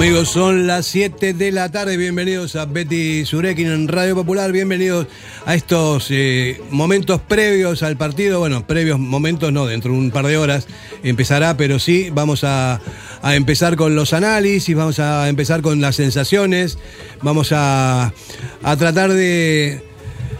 Amigos, son las 7 de la tarde. Bienvenidos a Betty Surekin en Radio Popular. Bienvenidos a estos eh, momentos previos al partido. Bueno, previos momentos no, dentro de un par de horas empezará, pero sí, vamos a, empezar con los análisis, vamos a empezar con las sensaciones, vamos a, tratar de,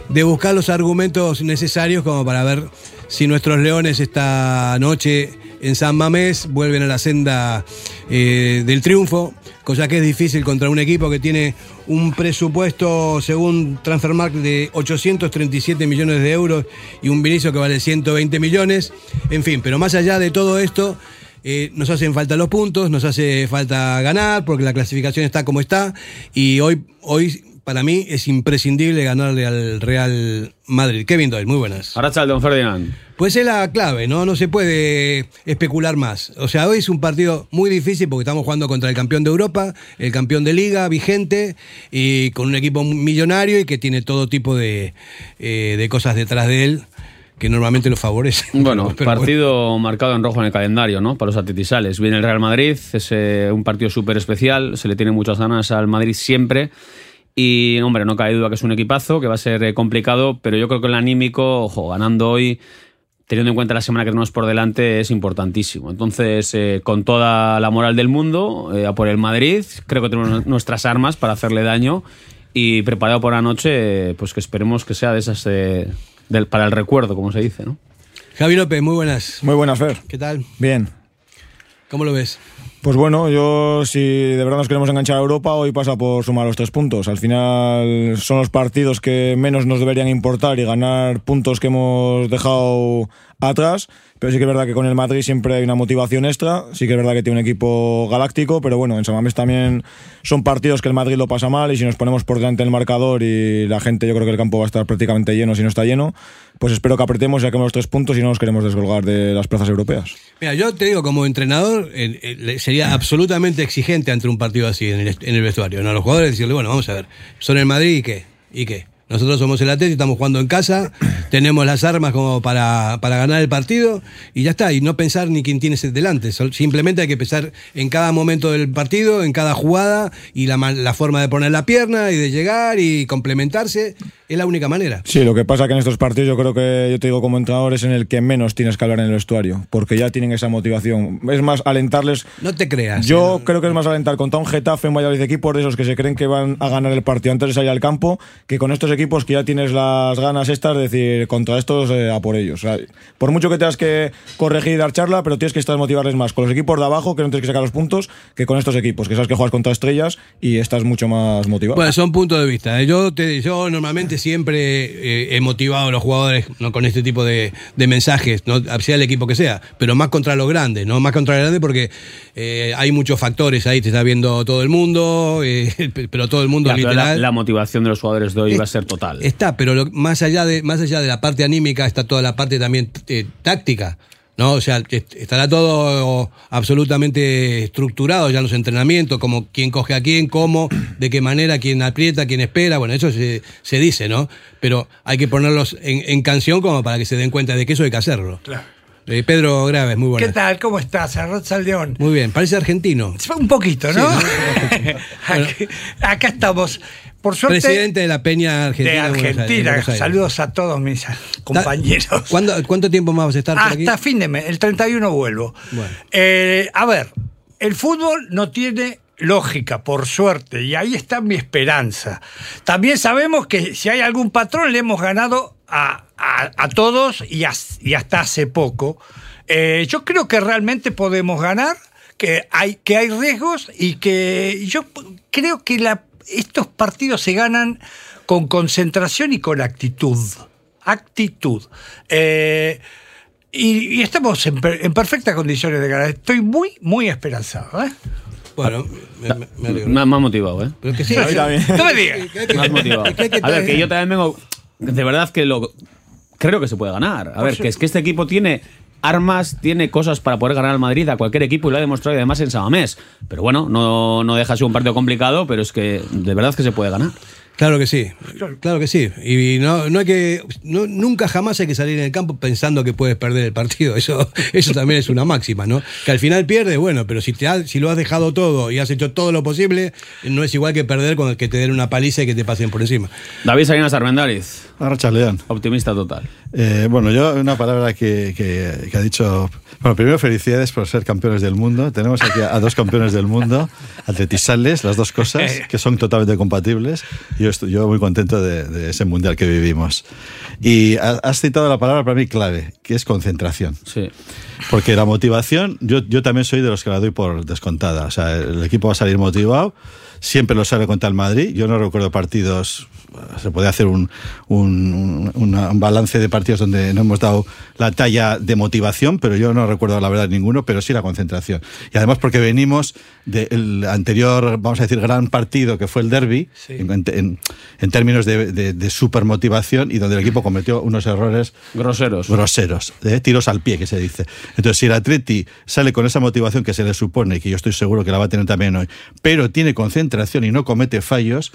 de buscar los argumentos necesarios como para ver si nuestros leones esta noche en San Mamés vuelven a la senda eh, del triunfo, cosa que es difícil contra un equipo que tiene un presupuesto, según Transfermarkt, de 837 millones de euros y un Vinicio que vale 120 millones. En fin, pero más allá de todo esto, eh, nos hacen falta los puntos, nos hace falta ganar, porque la clasificación está como está, y hoy, hoy para mí es imprescindible ganarle al Real Madrid. Kevin Doyle, muy buenas. Arracha don Ferdinand. Pues es la clave, ¿no? No se puede especular más. O sea, hoy es un partido muy difícil porque estamos jugando contra el campeón de Europa, el campeón de liga vigente, y con un equipo millonario y que tiene todo tipo de, eh, de cosas detrás de él que normalmente lo favorecen. Bueno, Pero partido marcado en rojo en el calendario, ¿no? Para los atletisales. Viene el Real Madrid, es eh, un partido súper especial, se le tiene muchas ganas al Madrid siempre. Y, hombre, no cabe duda que es un equipazo, que va a ser eh, complicado, pero yo creo que el anímico, ojo, ganando hoy, teniendo en cuenta la semana que tenemos por delante, es importantísimo. Entonces, eh, con toda la moral del mundo, eh, a por el Madrid, creo que tenemos nuestras armas para hacerle daño y preparado por la noche, pues que esperemos que sea de esas, eh, del, para el recuerdo, como se dice, ¿no? Javi López, muy buenas. Muy buenas, Fer. ¿Qué tal? Bien. ¿Cómo lo ves? Pues bueno, yo si de verdad nos queremos enganchar a Europa, hoy pasa por sumar los tres puntos. Al final son los partidos que menos nos deberían importar y ganar puntos que hemos dejado atrás. Pero sí que es verdad que con el Madrid siempre hay una motivación extra. Sí que es verdad que tiene un equipo galáctico, pero bueno, en San Mamés también son partidos que el Madrid lo pasa mal y si nos ponemos por delante del marcador y la gente, yo creo que el campo va a estar prácticamente lleno si no está lleno, pues espero que apretemos y saquemos los tres puntos y no nos queremos descolgar de las plazas europeas. Mira, yo te digo, como entrenador, sería absolutamente exigente ante un partido así en el, en el vestuario. ¿no? A los jugadores decirle, bueno, vamos a ver, son el Madrid y qué, y qué. Nosotros somos el Atlético, estamos jugando en casa, tenemos las armas como para, para ganar el partido y ya está. Y no pensar ni quién tienes delante. Simplemente hay que pensar en cada momento del partido, en cada jugada y la, la forma de poner la pierna y de llegar y complementarse. Es la única manera. Sí, lo que pasa que en estos partidos yo creo que yo te digo como entrenador es en el que menos tienes que hablar en el vestuario, porque ya tienen esa motivación. Es más alentarles. No te creas. Yo ¿eh? creo que es más alentar contra un Getafe, un Valladolid equipos de esos que se creen que van a ganar el partido antes de salir al campo, que con estos equipos que ya tienes las ganas estas de decir contra estos eh, a por ellos. O sea, por mucho que tengas que corregir y dar charla, pero tienes que estar motivarles más con los equipos de abajo, que no tienes que sacar los puntos, que con estos equipos, que sabes que juegas contra estrellas y estás mucho más motivado. Bueno, son puntos de vista. ¿eh? Yo, te- yo normalmente siempre eh, he motivado a los jugadores no con este tipo de, de mensajes, no sea el equipo que sea, pero más contra los grandes, ¿no? Más contra los grandes porque eh, hay muchos factores ahí, te está viendo todo el mundo, eh, pero todo el mundo Ya, literal. la, la motivación de los jugadores de hoy va a ser total. Está, pero lo- más, allá de, más allá de la parte anímica está toda la parte también eh, táctica. ¿no? O sea, est- estará todo absolutamente estructurado ya en los entrenamientos, como quién coge a quién, cómo, de qué manera, quién aprieta, quién espera. Bueno, eso se, se dice, ¿no? Pero hay que ponerlos en, en canción como para que se den cuenta de que eso hay que hacerlo. Eh, Pedro Graves, muy bueno. ¿Qué tal? ¿Cómo estás? Arroz al León. Muy bien, parece argentino. Un poquito, ¿no? Sí, Aquí- acá estamos. Por suerte. Presidente de la Peña Argentina. de Aires, Argentina. Aires. Saludos a todos mis compañeros. ¿Cuándo- ¿Cuánto tiempo más vas a estar por aquí? Hasta fin de mes, el 31 vuelvo. Bueno. Eh, a ver, el fútbol no tiene lógica, por suerte, y ahí está mi esperanza. También sabemos que si hay algún patrón, le hemos ganado a, a- a todos y, as- y hasta hace poco. Eh, yo creo que realmente podemos ganar, que hay, que hay riesgos y que yo creo que la- estos partidos se ganan con concentración y con actitud. Actitud. Eh, y, y estamos en, per- en perfectas condiciones de ganar. Estoy muy, muy esperanzado. ¿eh? Bueno, me, me- alegro. Ha motivado, ¿eh? Pero que sí, A mí también. No me digas. Has motivado. A ver, que yo también vengo. De verdad que lo. Creo que se puede ganar. A ver, que es que este equipo tiene armas, tiene cosas para poder ganar al Madrid a cualquier equipo y lo ha demostrado y además en Samamés. Pero bueno, no, no deja de ser un partido complicado, pero es que de verdad que se puede ganar. Claro que sí, claro que sí. Y no, no hay que, no- nunca jamás hay que salir en el campo pensando que puedes perder el partido. Eso, eso también es una máxima, ¿no? Que al final pierdes, bueno, pero si te has- si lo has dejado todo y has hecho todo lo posible, no es igual que perder con el que te den una paliza y que te pasen por encima. David Salinas Armendáriz, León. optimista total. Eh, bueno, yo una palabra que, que- que ha dicho. Bueno, primero felicidades por ser campeones del mundo. Tenemos aquí a, a dos campeones del mundo, atletisales, las dos cosas, que son totalmente compatibles. Yo estoy yo muy contento de, de ese mundial que vivimos. Y ha- has citado la palabra para mí clave, que es concentración. Sí. Porque la motivación, yo, yo también soy de los que la doy por descontada. O sea, el equipo va a salir motivado, siempre lo sale contra el Madrid. Yo no recuerdo partidos, se puede hacer un, un, un balance de partidos donde no hemos dado la talla de motivación, pero yo no recuerdo la verdad ninguno, pero sí la concentración. Y además porque venimos del anterior, vamos a decir, gran partido que fue el derby, en, en- en términos de, de, de supermotivación y donde el equipo cometió unos errores Groseros. groseros, de tiros al pie que se dice. Entonces, si el Atleti sale con esa motivación que se le supone, y que yo estoy seguro que la va a tener también hoy, pero tiene concentración y no comete fallos,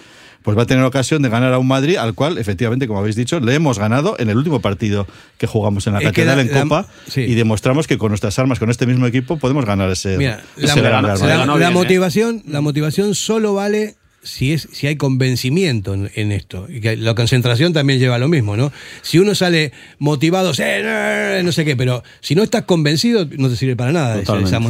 pues va a tener ocasión de ganar a un Madrid al cual, efectivamente, como habéis dicho, le hemos ganado en el último partido que jugamos en la que Catedral en la- Copa sí. y demostramos que con nuestras armas, con este mismo equipo, podemos ganar ese, Mira, la, gran la- ¿eh? motivación, la motivación solo vale si es si hay convencimiento en, en esto y que la concentración también lleva a lo mismo, ¿no? Si uno sale motivado, "Sí, no, sé qué, pero si no estás convencido no te sirve para nada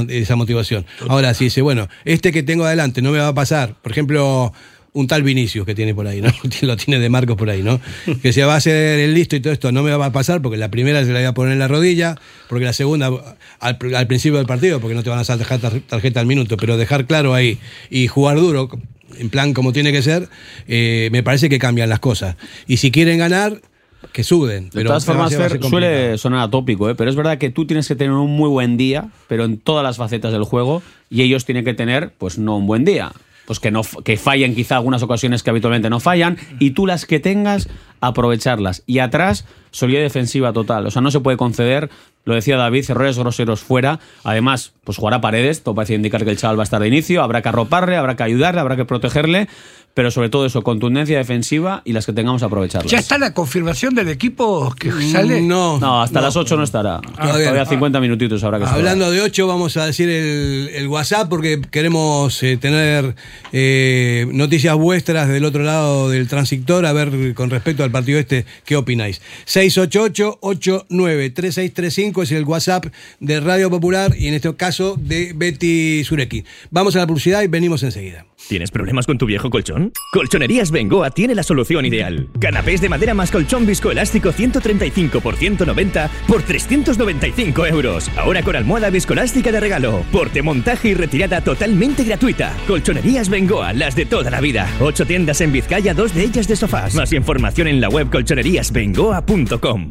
esa motivación. Ahora si dice, bueno, este que tengo adelante no me va a pasar, por ejemplo, un tal Vinicius que tiene por ahí, ¿no? Lo tiene de Marcos por ahí, ¿no? Que se va a hacer el listo y todo esto no me va a pasar porque la primera se la voy a poner en la rodilla, porque la segunda al, al principio del partido, porque no te van a dejar tar- tarjeta al minuto, pero dejar claro ahí y jugar duro, en plan como tiene que ser, eh, me parece que cambian las cosas. Y si quieren ganar, que suden. De pero todas formas, Fer, suele sonar atópico, ¿eh? pero es verdad que tú tienes que tener un muy buen día, pero en todas las facetas del juego, y ellos tienen que tener, pues no un buen día. Pues que, no, que fallen quizá algunas ocasiones que habitualmente no fallan, y tú las que tengas, aprovecharlas. Y atrás, solidez defensiva total. O sea, no se puede conceder, lo decía David, errores groseros fuera. Además, pues jugará paredes, todo parece indicar que el chaval va a estar de inicio, habrá que arroparle, habrá que ayudarle, habrá que protegerle, pero sobre todo eso, contundencia defensiva y las que tengamos aprovecharlas. ¿Ya está la confirmación del equipo que sale? No, No, hasta no. las 8 no estará. Todavía Todavía no. 50 minutitos habrá que. Hablando de 8, vamos a decir el, el WhatsApp porque queremos eh, tener eh, noticias vuestras del otro lado del transistor, a ver con respecto al partido este, ¿qué opináis? 688-893635 es el WhatsApp de Radio Popular y en este caso de Betty Sureki. Vamos a la publicidad y venimos enseguida. ¿Tienes problemas con tu viejo colchón? Colchonerías Bengoa tiene la solución ideal. Canapés de madera más colchón viscoelástico 135 por 190 por 395 euros. Ahora con almohada viscoelástica de regalo. Porte, montaje y retirada totalmente gratuita. Colchonerías Bengoa, las de toda la vida. Ocho tiendas en Vizcaya, dos de ellas de sofás. Más información en la web colchoneríasbengoa.com.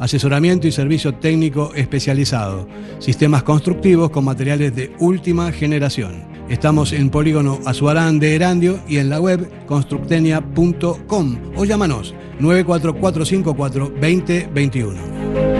asesoramiento y servicio técnico especializado, sistemas constructivos con materiales de última generación. Estamos en Polígono Azuarán de Erandio y en la web constructenia.com o llámanos 94454 2021.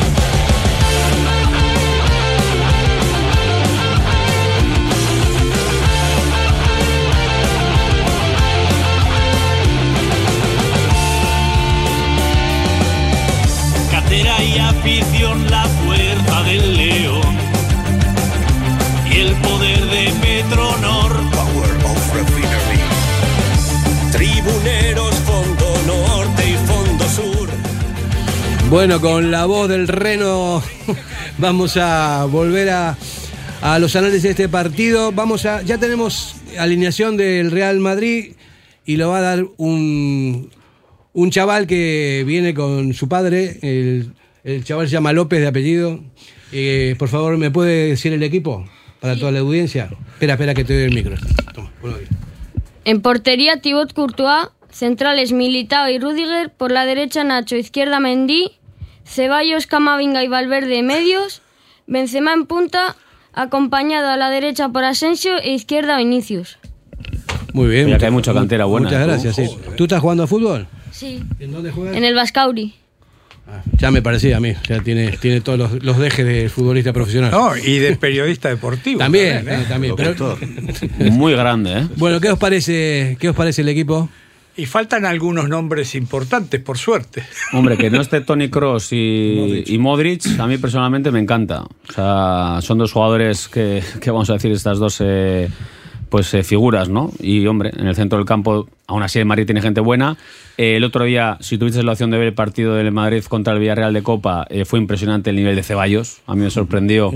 Afición, la fuerza del león y el poder de Metronor. Power of Refinery. Tribuneros, Fondo Norte y Fondo Sur. Bueno, con la voz del reno vamos a volver a, a los análisis de este partido. Vamos a, ya tenemos alineación del Real Madrid y lo va a dar un, un chaval que viene con su padre. El, el chaval se llama López de apellido. Eh, por favor, ¿me puede decir el equipo para toda la audiencia? Espera, espera que te doy el micro. Toma. En portería, Thibaut Courtois. Centrales, Militao y Rudiger. Por la derecha, Nacho. Izquierda, Mendy. Ceballos, Camavinga y Valverde medios. Benzema en punta. Acompañado a la derecha por Asensio e izquierda Vinicius. Muy bien. Mira que hay mucha cantera buena, Muchas ¿eh? gracias. sí. ¿Tú estás jugando a fútbol? Sí. ¿En dónde juegas? En el Bascauri. Ya me parecía a mí. Ya tiene, tiene todos los, los dejes de futbolista profesional. No, y de periodista deportivo. También, ¿eh? eh, también. Pero- Muy grande, ¿eh? bueno, ¿qué os parece, qué os parece el equipo? Y faltan algunos nombres importantes, por suerte. Hombre, que no esté Tony Cross y, y Modric, a mí personalmente me encanta. O sea, son dos jugadores que, que vamos a decir, estas dos eh, pues eh, figuras, ¿no? Y hombre, en el centro del campo, aún así el Madrid tiene gente buena. Eh, el otro día, si tuviste la opción de ver el partido del Madrid contra el Villarreal de Copa, eh, fue impresionante el nivel de Ceballos. A mí me sorprendió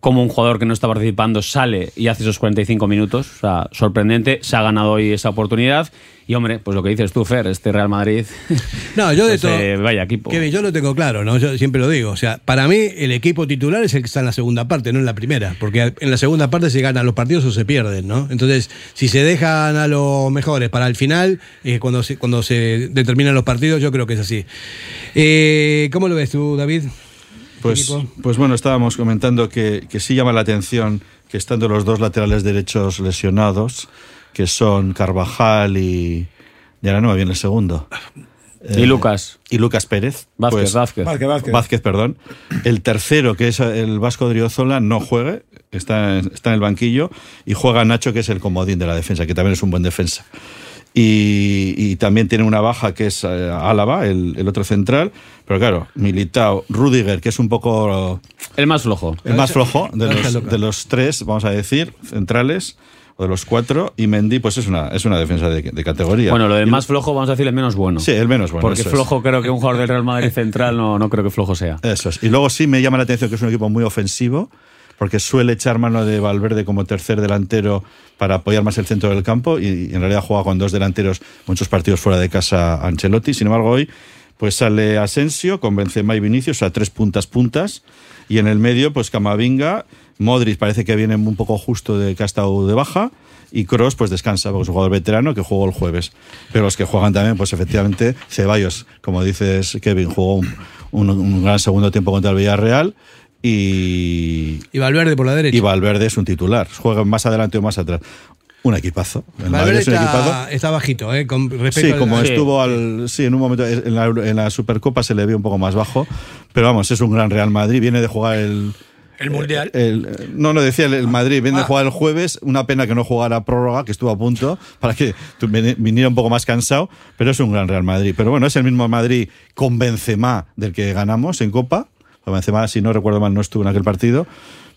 cómo un jugador que no está participando sale y hace esos 45 minutos. O sea, sorprendente. Se ha ganado hoy esa oportunidad. Y hombre, pues lo que dices tú, Fer, este Real Madrid. No, yo de pues, todo. eh, vaya equipo. Kevin, yo lo tengo claro, ¿no? Yo siempre lo digo. O sea, para mí el equipo titular es el que está en la segunda parte, no en la primera. Porque en la segunda parte se ganan los partidos o se pierden, ¿no? Entonces, si se dejan a los mejores para el final, eh, cuando, se, cuando se determinan los partidos, yo creo que es así. Eh, ¿Cómo lo ves tú, David? Pues, pues bueno, estábamos comentando que, que sí llama la atención que estando los dos laterales derechos lesionados, que son Carvajal y... Y ahora no me viene el segundo. Y Lucas. Y Lucas Pérez. Vázquez, Vázquez. Vázquez, Vázquez. perdón. El tercero, que es el Vasco Driozola, no juegue, está, está en el banquillo, y juega Nacho, que es el comodín de la defensa, que también es un buen defensa. Y, y también tiene una baja que es eh, Álava, el, el otro central. Pero claro, Militao, Rudiger, que es un poco El más flojo. el más flojo de los, de los tres, vamos a decir, centrales, o de los cuatro. Y Mendy, pues es una, es una defensa de, de categoría. Bueno, lo del más flojo vamos a decir el menos bueno. Sí, el menos bueno. Porque eso es. flojo creo que un jugador del Real Madrid central no, no creo que flojo sea. Eso es. Y luego sí me llama la atención que es un equipo muy ofensivo, porque suele echar mano de Valverde como tercer delantero para apoyar más el centro del campo y, en realidad juega con dos delanteros muchos partidos fuera de casa Ancelotti. Sin embargo, hoy pues sale Asensio con Benzema y Vinicius a tres puntas puntas y en el medio pues Camavinga, Modric parece que viene un poco justo de que ha de baja y Cross pues descansa porque es un jugador veterano que jugó el jueves. Pero los que juegan también pues efectivamente Ceballos, como dices Kevin, jugó un- un gran segundo tiempo contra el Villarreal y, Y Valverde por la derecha. y Valverde es un titular. Juega más adelante o más atrás. Un equipazo. El Madrid Valverde es un equipazo. está, está bajito, ¿eh? Con respecto Sí, al- como al- estuvo al. Sí, en un momento. En la, en la Supercopa se le vio un poco más bajo. Pero vamos, es un gran Real Madrid. Viene de jugar el. El Mundial. el- no, no decía el, el Madrid. Viene de jugar el jueves. Una pena que no jugara prórroga, que estuvo a punto, para que viniera un poco más cansado. Pero es un gran Real Madrid. Pero bueno, es el mismo Madrid con Benzema del que ganamos en Copa. Benzema, si no recuerdo mal, no estuvo en aquel partido.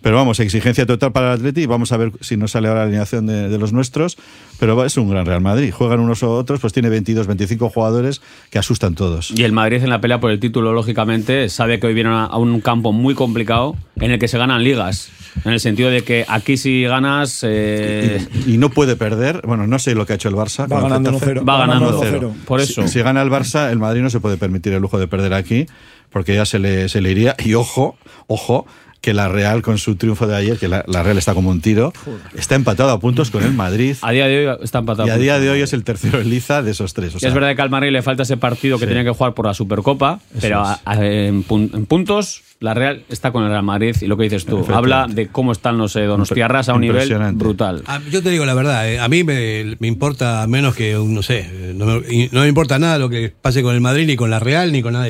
Pero vamos, exigencia total para el Atleti. Vamos a ver si nos sale ahora la alineación de, de los nuestros. Pero es un gran Real Madrid. Juegan unos u otros, pues tiene 22, 25 jugadores que asustan todos. Y el Madrid en la pelea por el título, lógicamente, sabe que hoy viene a un campo muy complicado en el que se ganan ligas. En el sentido de que aquí si ganas... eh, Y, y no puede perder. Bueno, no sé lo que ha hecho el Barça. Va ganando Getafe. 1-0. Va ganando 1-0. Por eso. Si, si gana el Barça, el Madrid no se puede permitir el lujo de perder aquí, porque ya se le, se le iría. Y ojo, ojo, que la Real con su triunfo de ayer, que la, la Real está como un tiro, está empatado a puntos con el Madrid. a día de hoy está empatado. Y a día de hoy es el tercero en liza de esos tres. o Y sea, es verdad que al Madrid le falta ese partido que Sí. tenía que jugar por la Supercopa, pero a- a- en, pun- en puntos la Real está con el Real Madrid y lo que dices tú, habla de cómo están los eh, Donostiarras a un nivel brutal. A- Yo te digo la verdad, eh, a mí me, me importa menos que, un, no sé, eh, no me, y no me importa nada lo que pase con el Madrid, ni con la Real, ni con nada.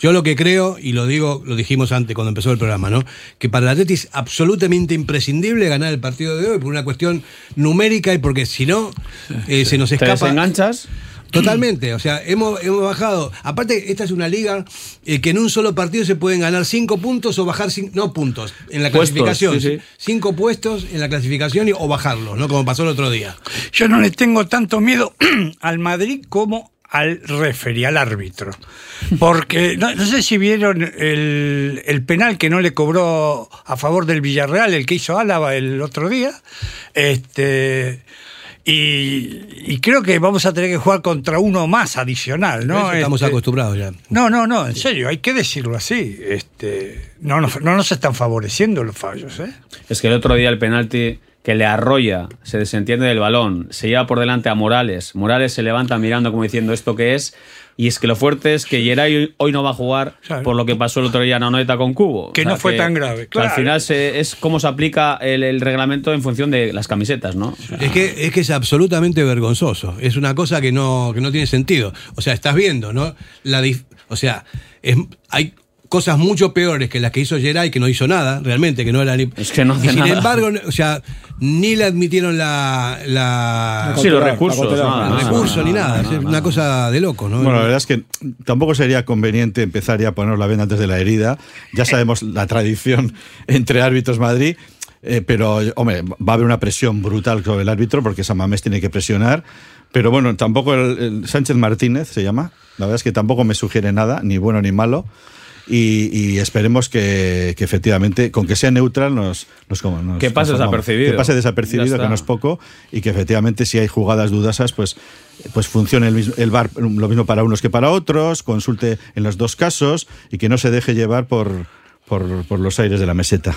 Yo lo que creo, y lo digo, lo dijimos antes cuando empezó el programa, ¿no? Que para el Atleti es absolutamente imprescindible ganar el partido de hoy por una cuestión numérica y porque si no, eh, se nos Te escapa. desenganchas Totalmente, o sea, hemos, hemos bajado. Aparte, esta es una liga eh, que en un solo partido se pueden ganar cinco puntos o bajar cinco, no puntos en la Puestos, clasificación, sí, sí. cinco puestos en la clasificación y- o bajarlos, ¿no? Como pasó el otro día. Yo no le tengo tanto miedo al Madrid como al referee, al árbitro. Porque no, no sé si vieron el, el penal que no le cobró a favor del Villarreal, el que hizo Álava el otro día. Este. Y, y creo que vamos a tener que jugar contra uno más adicional, ¿no? Eso estamos Este, acostumbrados ya. No, no, no, en serio, hay que decirlo así. Este, no, nos- no nos están favoreciendo los fallos, ¿eh? Es que el otro día el penalti que le arrolla, se desentiende del balón, se lleva por delante a Morales. Morales se levanta mirando como diciendo esto que es. Y es que lo fuerte es que Geray hoy no va a jugar Claro. por lo que pasó el otro día en Anoeta con Cubo. Que no fue tan grave, que Al claro. final se- es cómo se aplica el, el reglamento en función de las camisetas, ¿no? Es que, es que es absolutamente vergonzoso. Es una cosa que no, que no tiene sentido. O sea, estás viendo, ¿no? La dif- o sea, es- hay cosas mucho peores que las que hizo Geray, que no hizo nada, realmente, que no era ni. Es que no hace y sin nada. embargo, o sea, ni le admitieron la. la Sí, los recursos. la cautelar. nada, el nada, recurso nada, ni nada. es una cosa de loco, ¿no? Bueno, la verdad es que tampoco sería conveniente empezar ya a poner la venda antes de la herida. Ya sabemos la tradición entre árbitros Madrid. eh, pero, hombre, va a haber una presión brutal sobre el árbitro porque Samamés tiene que presionar. Pero bueno, tampoco el, el Sánchez Martínez se llama. La verdad es que tampoco me sugiere nada, ni bueno ni malo. Y, y esperemos que, que efectivamente, con que sea neutral, nos, nos, como- nos Que pase desapercibido. Que pase desapercibido, que no es poco, y que efectivamente si hay jugadas dudosas, pues, pues funcione el, mismo- el VAR lo mismo para unos que para otros, consulte en los dos casos y que no se deje llevar por, por, por los aires de la meseta.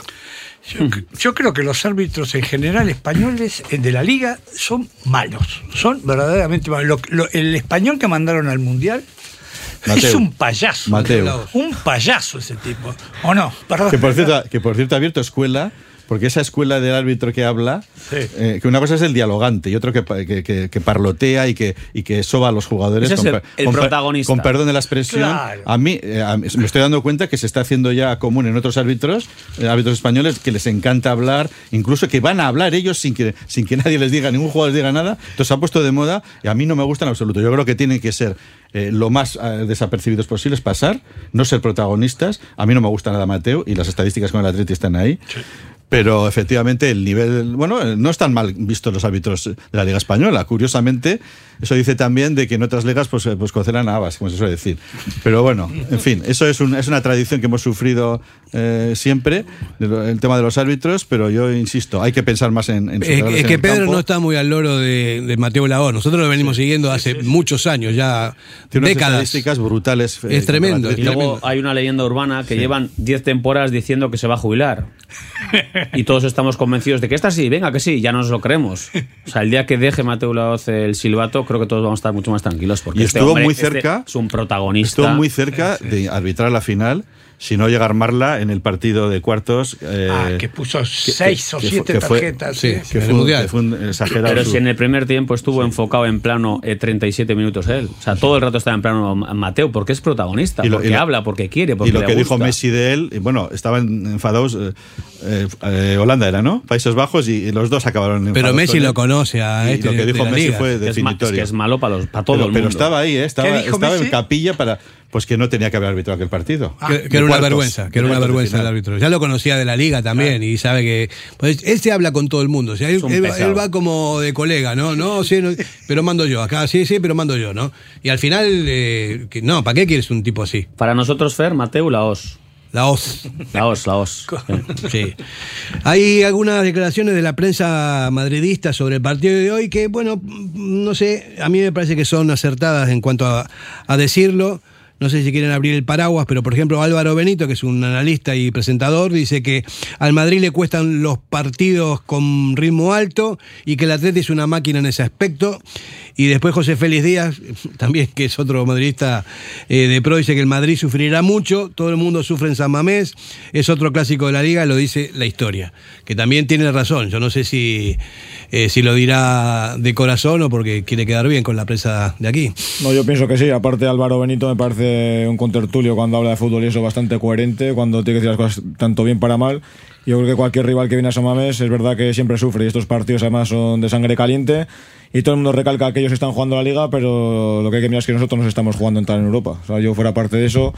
Yo, yo creo que los árbitros en general españoles eh, de la liga son malos, son verdaderamente malos. Lo- lo- el español que mandaron al mundial es un payaso. Mateo. Un payaso ese tipo. ¿O no? Perdón. Que por cierto, que por cierto ha abierto escuela, porque esa escuela del árbitro que habla, Sí. eh, que una cosa es el dialogante y otro que, que, que- que parlotea y que, y que soba a los jugadores. Ese es el- protagonista. Con perdón de la expresión. Claro. A mí eh, a mí- me estoy dando cuenta que se está haciendo ya común en otros árbitros, eh, árbitros españoles, que les encanta hablar, incluso que van a hablar ellos sin que, sin que nadie les diga, ningún jugador les diga nada. Entonces se ha puesto de moda y a mí no me gusta en absoluto. Yo creo que tienen que ser eh, lo más eh, desapercibidos posibles, pasar, no ser protagonistas. A mí no me gusta nada Mateo y las estadísticas con el Atleti están ahí. Pero efectivamente el nivel, bueno, eh, no están mal vistos los árbitros de la Liga Española. Curiosamente, eso dice también de que en otras ligas pues, eh, pues cocelan habas, como se suele decir. Pero bueno, en fin, eso es, un- es una tradición que hemos sufrido eh, siempre, de lo- el tema de los árbitros, pero yo insisto, hay que pensar más en, en Es, errores es que Pedro campo. no está muy al loro de, de Mateo Labor. Nosotros lo venimos siguiendo hace muchos años, ya Tiene unas décadas. estadísticas brutales. eh, Es tremendo, Y luego hay una leyenda urbana que llevan 10 temporadas diciendo que se va a jubilar. Y todos estamos convencidos de que esta sí, venga, que sí, ya nos lo creemos. O sea, el día que deje Mateo Laoz el silbato, creo que todos vamos a estar mucho más tranquilos. Porque Y este estuvo hombre, muy este cerca. es un protagonista. Estuvo muy cerca de arbitrar la final, si no llega a armarla en el partido de cuartos. eh, Ah, que puso que- seis o que siete que fue- tarjetas. sí, ¿eh? que fue, un- Mundial. que fue un exagerado. Pero su- si en el primer tiempo estuvo enfocado en plano eh, 37 minutos él. O sea, todo el rato estaba en plano Mateo, porque es protagonista, Y lo- porque y lo- habla, porque quiere, porque y lo le que dijo. Messi de él, y bueno, estaban enfadados. eh, eh, Holanda era, ¿no? Países Bajos y, y los dos acabaron enfadados. Pero Messi lo conoce a Y este lo que dijo Messi liga. fue Es, ma- es definitorio. que es malo para, los, para todo pero, el pero mundo. estaba ahí, ¿eh? estaba, ¿Qué dijo estaba en capilla para. Pues que no tenía que haber arbitrado aquel partido. que, que era una cuartos, vergüenza, que era una vergüenza el árbitro. Ya lo conocía de la liga también y sabe que. Pues él se habla con todo el mundo. O sea, él, va- pesado. él va como de colega, ¿no? No, sí, no, pero mando yo. Acá sí, sí, pero mando yo, ¿no? Y al final, eh, que- no, ¿para qué quieres un tipo así? Para nosotros, Fer, Mateu, la OS. La hoz. La OS, la OS. Sí. Hay algunas declaraciones de la prensa madridista sobre el partido de hoy que, bueno, no sé, a mí me parece que son acertadas en cuanto a, a decirlo. No sé si quieren abrir el paraguas, pero por ejemplo Álvaro Benito, que es un analista y presentador, dice que al Madrid le cuestan los partidos con ritmo alto y que el Atleti es una máquina en ese aspecto. Y después José Félix Díaz, también que es otro madridista eh, de pro, dice que el Madrid sufrirá mucho, todo el mundo sufre en San Mamés, es otro clásico de la liga, lo dice la historia, que también tiene razón. Yo no sé si, eh, si lo dirá de corazón o porque quiere quedar bien con la prensa de aquí. No, yo pienso que sí. Aparte, Álvaro Benito me parece un contertulio cuando habla de fútbol y eso bastante coherente, cuando tiene que decir las cosas tanto bien para mal. Yo creo que cualquier rival que viene a Samamés es verdad que siempre sufre y estos partidos además son de sangre caliente y todo el mundo recalca que ellos están jugando la liga, pero lo que hay que mirar es que nosotros nos estamos jugando entrar en Europa. O sea, yo fuera parte de eso.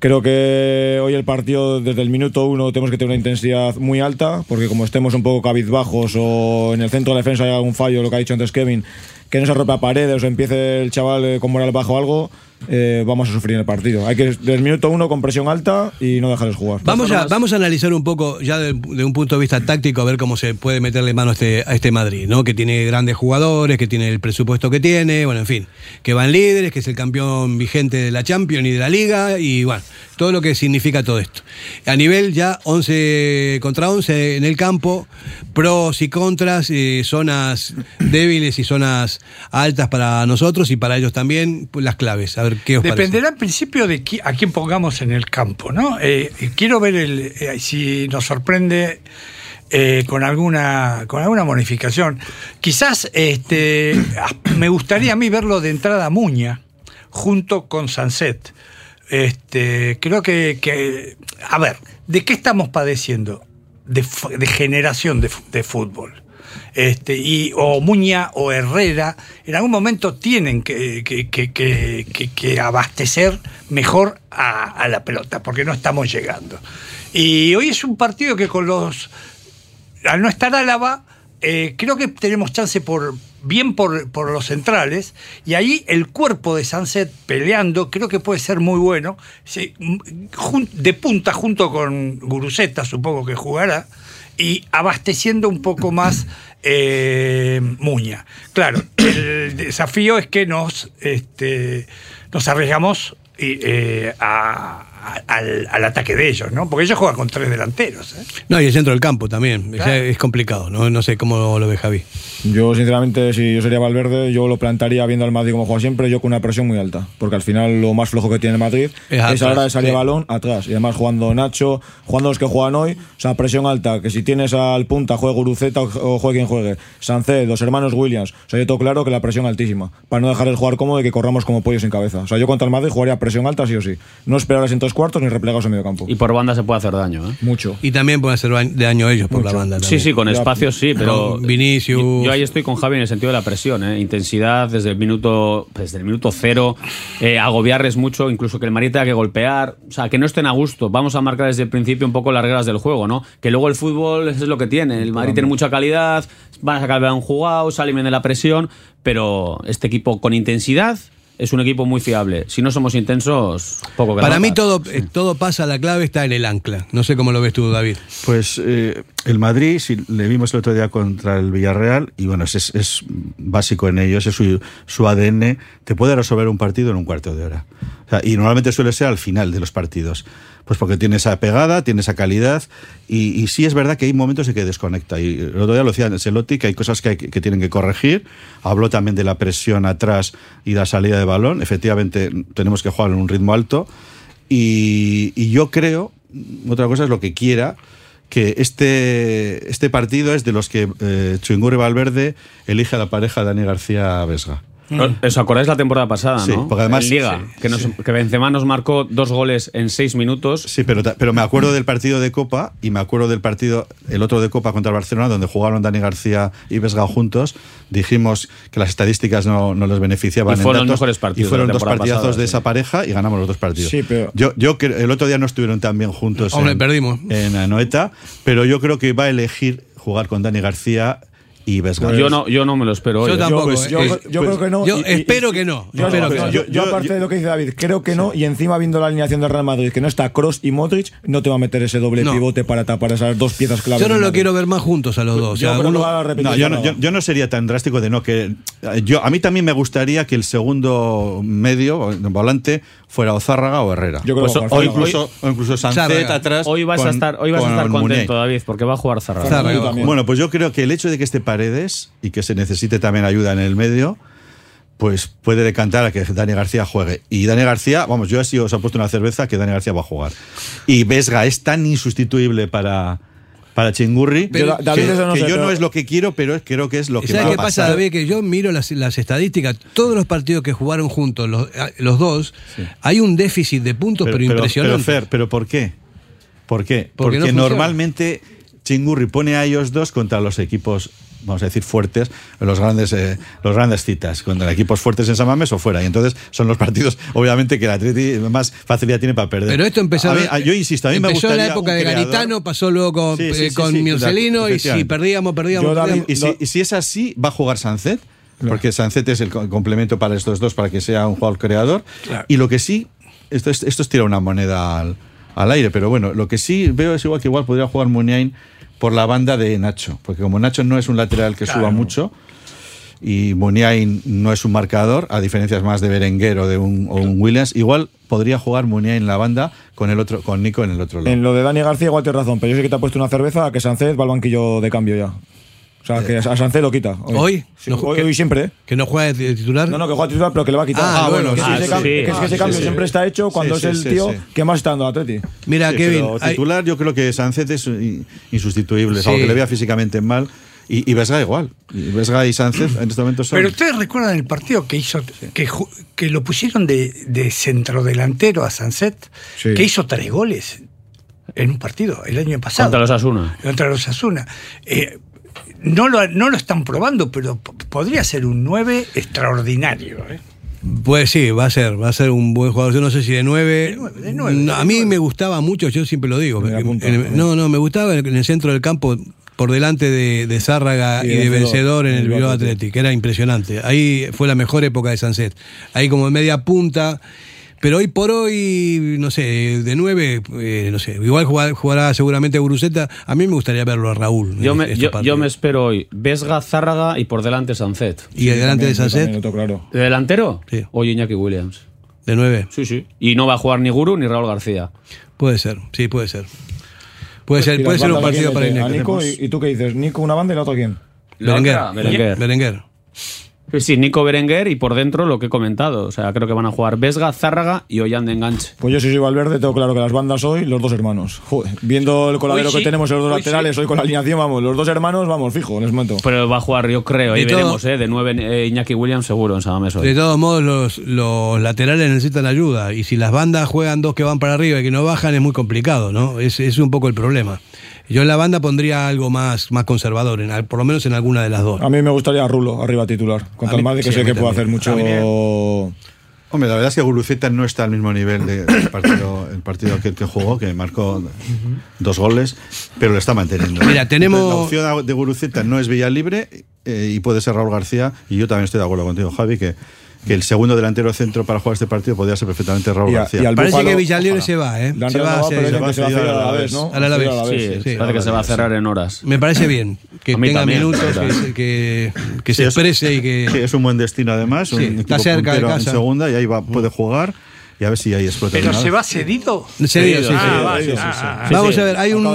Creo que hoy el partido, desde el minuto uno, tenemos que tener una intensidad muy alta, porque como estemos un poco cabizbajos o en el centro de la defensa hay algún fallo, lo que ha dicho antes Kevin, que no se rompa paredes o empiece el chaval eh, con moral bajo algo, eh, vamos a sufrir en el partido. Hay que, desde el minuto uno, con presión alta y no dejarles jugar. Vamos a, vamos a analizar un poco, ya de, de un punto de vista táctico, a ver cómo se puede meterle mano a este, a este Madrid, ¿no? Que tiene grandes jugadores, que tiene el presupuesto que tiene, bueno, en fin, que van líderes, que es el campeón vigente de la Champions y de la Liga, y bueno, todo lo que significa todo esto. A nivel ya 11 contra 11 en el campo, pros y contras, eh, zonas débiles y zonas altas para nosotros y para ellos también, pues, las claves. A ver qué os parece. Dependerá al principio de a quién pongamos en el campo, ¿no? Eh, quiero ver el, eh, si nos sorprende eh, con alguna con alguna modificación. Quizás este, ah, me gustaría a mí verlo de entrada Muña junto con Sanset. Este, creo que, que- a ver, ¿de qué estamos padeciendo? De, generación de fútbol. Este, y, o Muña o Herrera, en algún momento tienen que, que- que- que- abastecer mejor a, la pelota, porque no estamos llegando. Y hoy es un partido que con los. Al no estar Álava, eh, creo que tenemos chance por bien por, por los centrales y ahí el cuerpo de Sunset peleando creo que puede ser muy bueno de punta junto con Guruceta supongo que jugará y abasteciendo un poco más eh, Muña. Claro el desafío es que nos este, nos arriesgamos eh, a- a- al, al ataque de ellos no porque ellos juegan con tres delanteros ¿eh? No, y el centro del campo también. Claro. Es, es complicado, ¿no? No sé cómo lo ve Javi. Yo, sinceramente, si yo sería Valverde, yo lo plantaría viendo al Madrid como juega siempre, yo con una presión muy alta. Porque al final lo más flojo que tiene el Madrid Es es, atrás, a la hora de salir sí. balón atrás. Y además jugando Nacho, jugando los que juegan hoy, o sea, presión alta. Que si tienes al punta, juegue Guruceta o o juegue quien juegue. Sanced, los hermanos Williams. O sea, yo tengo claro que la presión altísima. Para no dejarles jugar cómodo y que corramos como pollos sin cabeza. O sea, yo contra el Madrid jugaría presión alta sí o sí. No esperarles en cuartos ni replegados en medio campo. Y por banda se puede hacer daño, ¿eh? Mucho. Y también pueden hacer de daño ellos por la banda. Sí, también. sí, con espacios sí, pero Con Vinicius. Yo, yo ahí estoy con Javi en el sentido de la presión, ¿eh? intensidad desde el minuto desde el minuto cero, eh, agobiarles mucho, incluso que el Madrid tenga que golpear, o sea, que no estén a gusto. Vamos a marcar desde el principio un poco las reglas del juego, ¿no? Que luego el fútbol es lo que tiene. El Madrid tiene mucha calidad, van a sacar un jugado, salen bien de la presión, pero este equipo con intensidad es un equipo muy fiable. Si no somos intensos, poco que Para mí todo, eh, todo pasa, la clave está en el ancla. No sé cómo lo ves tú, David. Pues eh, el Madrid, si le vimos el otro día contra el Villarreal, y bueno, es, es- es básico en ellos, es su, su ADN, te puede resolver un partido en un cuarto de hora. O sea, y normalmente suele ser al final de los partidos. Pues porque tiene esa pegada, tiene esa calidad, y, y sí es verdad que hay momentos en que desconecta. Y el otro día lo decía Ancelotti, que hay cosas que, tienen que corregir. Habló también de la presión atrás y la salida de balón. Efectivamente, tenemos que jugar en un ritmo alto. Y, yo creo, otra cosa es lo que quiera, que este, este partido es de los que eh, Valverde elige a la pareja Dani García Vesga. ¿Os acordáis la temporada pasada, Sí, no? porque además- En Liga, sí, que, nos- que Benzema nos marcó dos goles en seis minutos. Sí, pero, pero me acuerdo del partido de Copa y me acuerdo del partido, el otro de Copa contra el Barcelona, donde jugaron Dani García y Vesga juntos. Dijimos que las estadísticas no, no les beneficiaban. Y en fueron los datos, mejores partidos Y fueron dos partidazos pasada, de sí. esa pareja y ganamos los dos partidos. Sí, pero- yo, yo el otro día no estuvieron tan bien juntos Hombre, en, perdimos. en Anoeta, pero yo creo que va a elegir jugar con Dani García y Vesga. yo, no, yo no me lo espero. Yo ¿eh? tampoco. pues, eh. yo, Eh, yo pues, creo que no. yo y- y- espero que no. Yo, espero no, que no. yo- yo, Yo- aparte de lo que dice David, creo que no. Y encima, viendo la alineación del Real Madrid, que no está Cross y Modric, no te va a meter ese doble No. pivote para tapar esas dos piezas claves. Yo no lo quiero ver más juntos a los dos. O Yo sea, uno- No, yo sería tan drástico de no que yo a mí también me gustaría que el segundo medio volante fuera o Zárraga o Herrera. Yo creo Pues a o incluso o incluso Sancet atrás. Hoy vas a con- estar, hoy vas a con estar Muniain. contento, David, porque va a jugar Zárraga. Zárraga. Bueno, pues yo creo que el hecho de que esté Paredes y que se necesite también ayuda en el medio, pues puede decantar a que Dani García juegue. Y Dani García, vamos, yo así os he puesto una cerveza que Dani García va a jugar. Y Vesga es tan insustituible para, para Chingurri Pero- que, David, eso no que sé, yo pero- no es lo que quiero, pero es- creo que es lo que ¿Sabes va qué a pasa. David? Que yo miro las, las estadísticas, todos los partidos que jugaron juntos, los, los dos, hay un déficit de puntos, pero, impresionante. Pero, Fer, ¿pero por qué? ¿Por qué? Porque Porque, no funciona. normalmente Chingurri pone a ellos dos contra los equipos, vamos a decir, fuertes, los grandes, eh, los grandes citas, contra equipos fuertes en San Mamés o fuera. Y entonces son los partidos, obviamente, que el Atleti más facilidad tiene para perder. Pero esto empezó, A mí- a- yo insisto, a mí me empezó en la época de. Garitano, pasó luego con, Sí, sí, eh, con sí, Mircelino, y si perdíamos, perdíamos. Yo, David, perdíamos. Y si, y si es así, va a jugar Sancet, porque Sancet es el co- complemento para estos dos, para que sea un jugador creador. Y lo que sí, esto es, esto es tirar una moneda al, al aire, pero bueno, lo que sí veo es igual que igual podría jugar Muniain por la banda de Nacho, porque como Nacho no es un lateral que suba mucho y Muniain no es un marcador, a diferencias más de Berenguer o de un, o un Williams, igual podría jugar Muniain en la banda con el otro con Nico en el otro lado. En lo de Dani García, igual tienes razón, pero yo sé que te ha puesto una cerveza a que Sánchez va al banquillo de cambio ya. O sea, que a Sánchez lo quita. ¿Hoy? Sí, No, hoy, que- hoy siempre, ¿eh? Que no juega de titular. No, no, que juega titular, pero que le va a quitar. Ah, bueno, que, es sí, que ese sí, cam- sí. que es que Ah, ese sí, cambio sí. siempre está hecho cuando Sí, es sí, el sí, tío sí. que más está dando a Atleti. Mira, Sí, Kevin, pero hay- titular, yo creo que Sánchez es in- insustituible, Sí. aunque le vea físicamente mal. Y, y Vesga igual. Y Vesga y Sánchez en este momento son. Pero ustedes recuerdan el partido que hizo, que, ju- que lo pusieron de, de centrodelantero a Sanset, Sí. que hizo tres goles en un partido el año pasado. Contra los Asuna. Contra los Asuna. Eh, no, lo, no lo están probando, pero podría ser un 9 extraordinario. ¿eh? Pues sí, va a ser, va a ser un buen jugador. Yo no sé si de nueve. De nueve, de nueve, No, de a mí me gustaba mucho, yo siempre lo digo. El- no, no, me gustaba en el centro del campo, por delante de, de Zárraga Y y, de Vencedor, Vencedor en el Bilbao que era impresionante. Ahí fue la mejor época de Sanset. Ahí como en media punta. Pero hoy por hoy, no sé, de nueve, eh, no sé, igual jugar- jugará seguramente Guruceta. A mí me gustaría verlo a Raúl. Yo me, yo, me espero hoy Vesga, Zárraga y por delante Sancet. Y delante de También, tengo claro. ¿De delantero? Sí. Hoy Iñaki Williams. de nueve. Sí, sí. Y no va a jugar ni Guru ni Raúl García. Puede ser, sí, puede ser. Puede ser, ¿Y puede ser un partido para? Iñaki. Nico, ¿y, y tú qué dices? ¿Nico una banda y la otra quién? La Berenguer. Berenguer. Berenguer. Sí, Nico Berenguer y por dentro lo que he comentado. O sea, creo que van a jugar Vesga, Zárraga y Ollán de enganche. Pues yo si soy Valverde tengo claro que las bandas hoy, los dos hermanos. Joder, viendo el coladero sí, que tenemos en los dos hoy laterales, hoy con la alineación, vamos, los dos hermanos, vamos, fijo, en ese momento. Pero va a jugar, yo creo, ahí veremos, ¿eh? De nueve eh, Iñaki Williams seguro en Samamés hoy. De todos modos, los, los laterales necesitan ayuda. Y si las bandas juegan dos que van para arriba y que no bajan, es muy complicado, ¿no? Es, es un poco el problema. Yo en la banda pondría algo más, más conservador, en, por lo menos en alguna de las dos. A mí me gustaría Rulo arriba titular, A mí- el Madrid, que sí, sé que puede hacer mucho. Hombre, la verdad es que Guruceta no está al mismo nivel del partido, el partido aquel que jugó, que marcó dos goles, pero lo está manteniendo. Mira, tenemos- Entonces, La opción de Guruceta no es Villa Libre eh, y puede ser Raúl García. Y yo también estoy de acuerdo contigo, Javi, que, que el segundo delantero centro para jugar este partido podría ser perfectamente Raúl Y a- García. y al Parece Búfalo, que Villalibre se va, ¿eh? Se va a se va a se va hacer a a la vez, ¿no? Sí, Alavés, sí. parece que se va a cerrar en horas. Me parece bien que A tenga también, minutos, que, que, que se Sí, es- exprese y que... Sí, es un buen destino además, un Sí, equipo está cerca de puntero en casa. segunda y ahí va, puede jugar y a ver si ahí explota. ¿Pero se va cedido? Cedido, sí. Vamos a ver, hay un,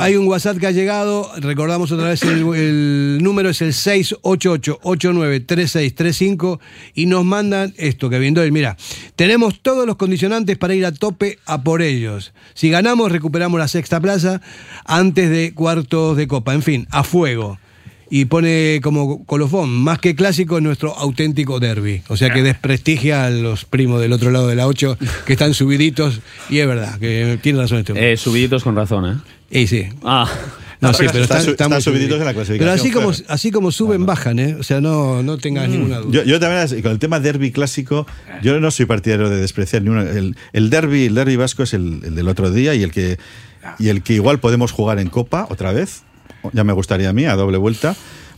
hay un WhatsApp que ha llegado, recordamos otra vez, el, el número es el 688-893635 y nos mandan esto que viendo él, mira, tenemos todos los condicionantes para ir a tope a por ellos. Si ganamos, recuperamos la sexta plaza antes de cuartos de copa, en fin, a fuego. Y pone como colofón, más que clásico, nuestro auténtico derby. O sea que desprestigia a los primos del otro lado de la 8 que están subiditos y es verdad, que tiene razón este hombre. Eh, subiditos con razón, ¿eh? Y sí. Ah. No, sí, pero Está están, subiditos en la clasificación, Pero así como, claro. así como suben, bajan, ¿eh? O sea, no, no tengas ninguna duda. Yo, yo también, con el tema derby clásico, yo no soy partidario de despreciar ni uno. El, el derby, el derby vasco es el, el del otro día y el que y el que igual podemos jugar en Copa otra vez. Ya me gustaría a mí, a doble vuelta.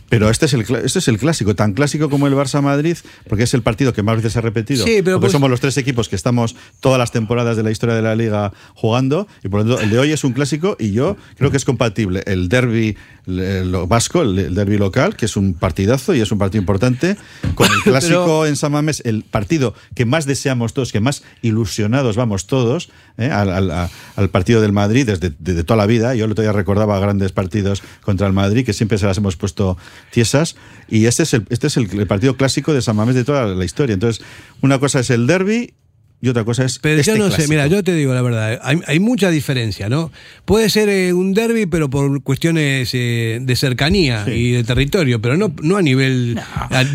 Pero este es el este es el clásico, tan clásico como el Barça Madrid, porque es el partido que más veces se ha repetido. Sí, pero porque pues- somos los tres equipos que estamos todas las temporadas de la historia de la liga jugando y por lo tanto el de hoy es un clásico y yo creo que es compatible el derby lo vasco, el, derby local, que es un partidazo y es un partido importante, con el clásico Pero- en San Mamés, el partido que más deseamos todos, que más ilusionados vamos todos, ¿eh? al, al- a- al partido del Madrid desde, desde toda la vida. Yo el otro día recordaba grandes partidos contra el Madrid, que siempre se las hemos puesto tiesas, y este es el, este es el, el partido clásico de San Mamés de toda la historia. Entonces, una cosa es el derby y otra cosa es Pero este yo no sé, mira, yo te digo la verdad, hay, hay mucha diferencia, ¿no? Puede ser eh, un derby, pero por cuestiones eh, de cercanía y de territorio, pero no, no a nivel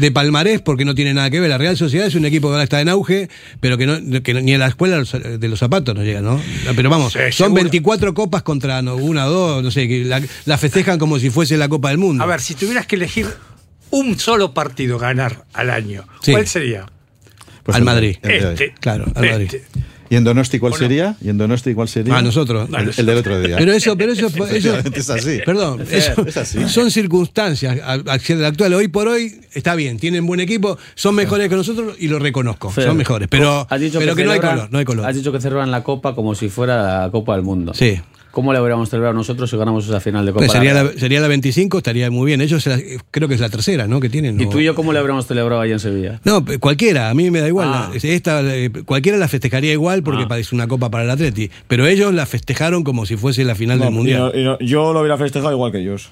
de palmarés, porque no tiene nada que ver. La Real Sociedad es un equipo que ahora está en auge, pero que, no, que no- ni a la escuela de los zapatos no llega, ¿no? Pero vamos, Sí, son seguro. 24 copas contra no, una o dos, no sé, que la, la festejan como si fuese la Copa del Mundo. A ver, si tuvieras que elegir un solo partido ganar al año, Sí. ¿cuál sería? Pues al Madrid. Este. Claro, al Este. Madrid. ¿Y en Donosti cuál sería? ¿Y en Donosti cuál sería? Ah, nosotros. El, el del otro día. Pero eso, pero eso, eso es así. Perdón, Es- eso- es así. son circunstancias actual. Hoy por hoy está bien, tienen buen equipo, son mejores que nosotros y lo reconozco, Fer, son mejores. Pero, has dicho pero que, no hay color, no hay color. Has dicho que celebran la Copa como si fuera la Copa del Mundo. Sí. ¿Cómo la habríamos celebrado nosotros si ganamos esa final de Copa? Pues sería, la sería la 25, estaría muy bien. Ellos la- creo que es la tercera, ¿no? Que tienen. ¿Y ¿no? tú y yo cómo la habríamos celebrado ahí en Sevilla? No, cualquiera, a mí me da igual. Ah. La- Esta, eh, cualquiera la festejaría igual porque Ah. parece una copa para el Atleti. Pero ellos la festejaron como si fuese la final No, del Mundial. y no- y no- yo lo hubiera festejado igual que ellos.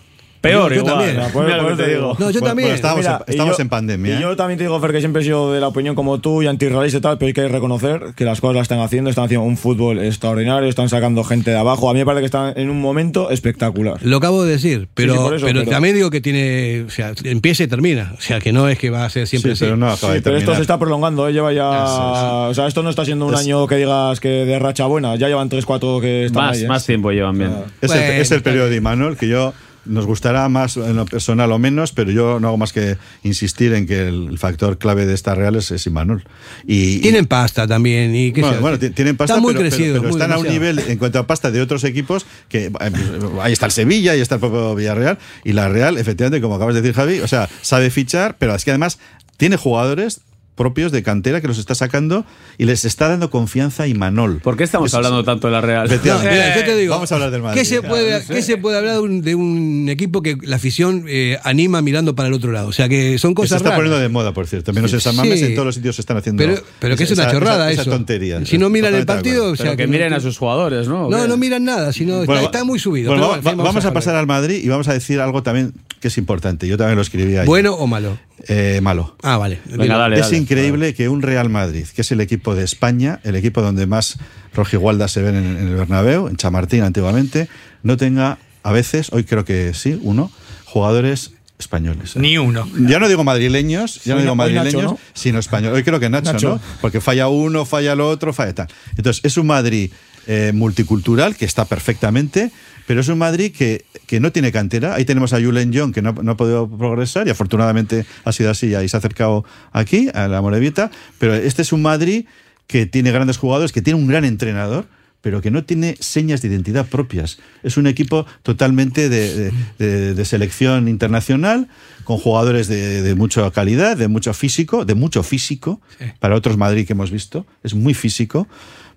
Peor, yo igual. también. Mira, por- Mira lo por que eso te digo. digo. No, yo también. bueno, estábamos, Mira, en, estamos yo- en pandemia. Y yo ¿eh? también te digo, Fer, que siempre he sido de la opinión como tú y antirrealista y tal, pero hay que reconocer que las cosas las están haciendo, están haciendo un fútbol extraordinario, están sacando gente de abajo. A mí me parece que están en un momento espectacular. Lo acabo de decir, pero, sí, por eso, pero, pero- también digo que tiene, o sea, empieza y termina. O sea, que no es que va a ser siempre Sí, así. pero no acaba Sí, de pero esto se está prolongando, ¿eh? lleva ya. O sea, esto no está siendo un Es- año que digas que de racha buena, ya llevan 3-4 que están Más, ahí. ¿eh? más tiempo llevan bien. Es, el, Bueno, es el periodo de Imanol que yo nos gustará más en lo personal o menos, pero yo no hago más que insistir en que el, factor clave de esta Real es, Imanol. Y, Tienen pasta también. Y qué bueno, tienen pasta, Están muy pero, pero- crecidos. pero muy están a un nivel en cuanto a pasta de otros equipos que eh, ahí está el Sevilla, ahí está el propio Villarreal y la Real, efectivamente, como acabas de decir Javi, o sea, sabe fichar, pero es que además tiene jugadores propios de cantera que los está sacando y les está dando confianza a Imanol. ¿Por qué estamos Eso- hablando tanto de la Real? No, mira, yo te digo, Vamos a hablar del Madrid. ¿qué se puede, ¿qué se puede hablar de un, de un equipo que la afición eh, anima mirando para el otro lado? O sea, que son Que se cosas está raras. poniendo de moda, por cierto. Menos en San Mamés, Sí. en todos los sitios se están haciendo. Pero, pero que es esa- una esa- chorrada esa eso. tontería. Si no miran el partido, o sea, Pero que no- miren a sus jugadores, ¿no? No, no miran nada, sino Bueno, está, está muy subido. bueno, pero va- va- vamos a pasar al Madrid y vamos a decir algo también que es importante. Yo también lo escribí ahí. ¿Bueno o malo? Eh, malo. Ah, vale. Venga, dale, es dale. increíble que un Real Madrid, que es el equipo de España, el equipo donde más rojigualdas se ven en, en el Bernabéu, en Chamartín antiguamente, no tenga a veces, hoy creo que sí, uno, jugadores españoles. ¿eh? Ni uno. Ya no digo madrileños, ya no digo Nacho, madrileños, ¿no? sino españoles. Hoy creo que Nacho, Nacho. ¿no? Porque falla uno, falla el otro, falla tal. Entonces, es un Madrid eh, multicultural que está perfectamente, pero es un Madrid que, que no tiene cantera. Ahí tenemos a Julen John, que no, no ha podido progresar y afortunadamente ha sido así y se ha acercado aquí, a la Morevieta. Pero este es un Madrid que tiene grandes jugadores, que tiene un gran entrenador pero que no tiene señas de identidad propias. Es un equipo totalmente de, de- de- de selección internacional, con jugadores de, de mucha calidad, de mucho físico, de mucho físico, para otros Madrid que hemos visto, es muy físico,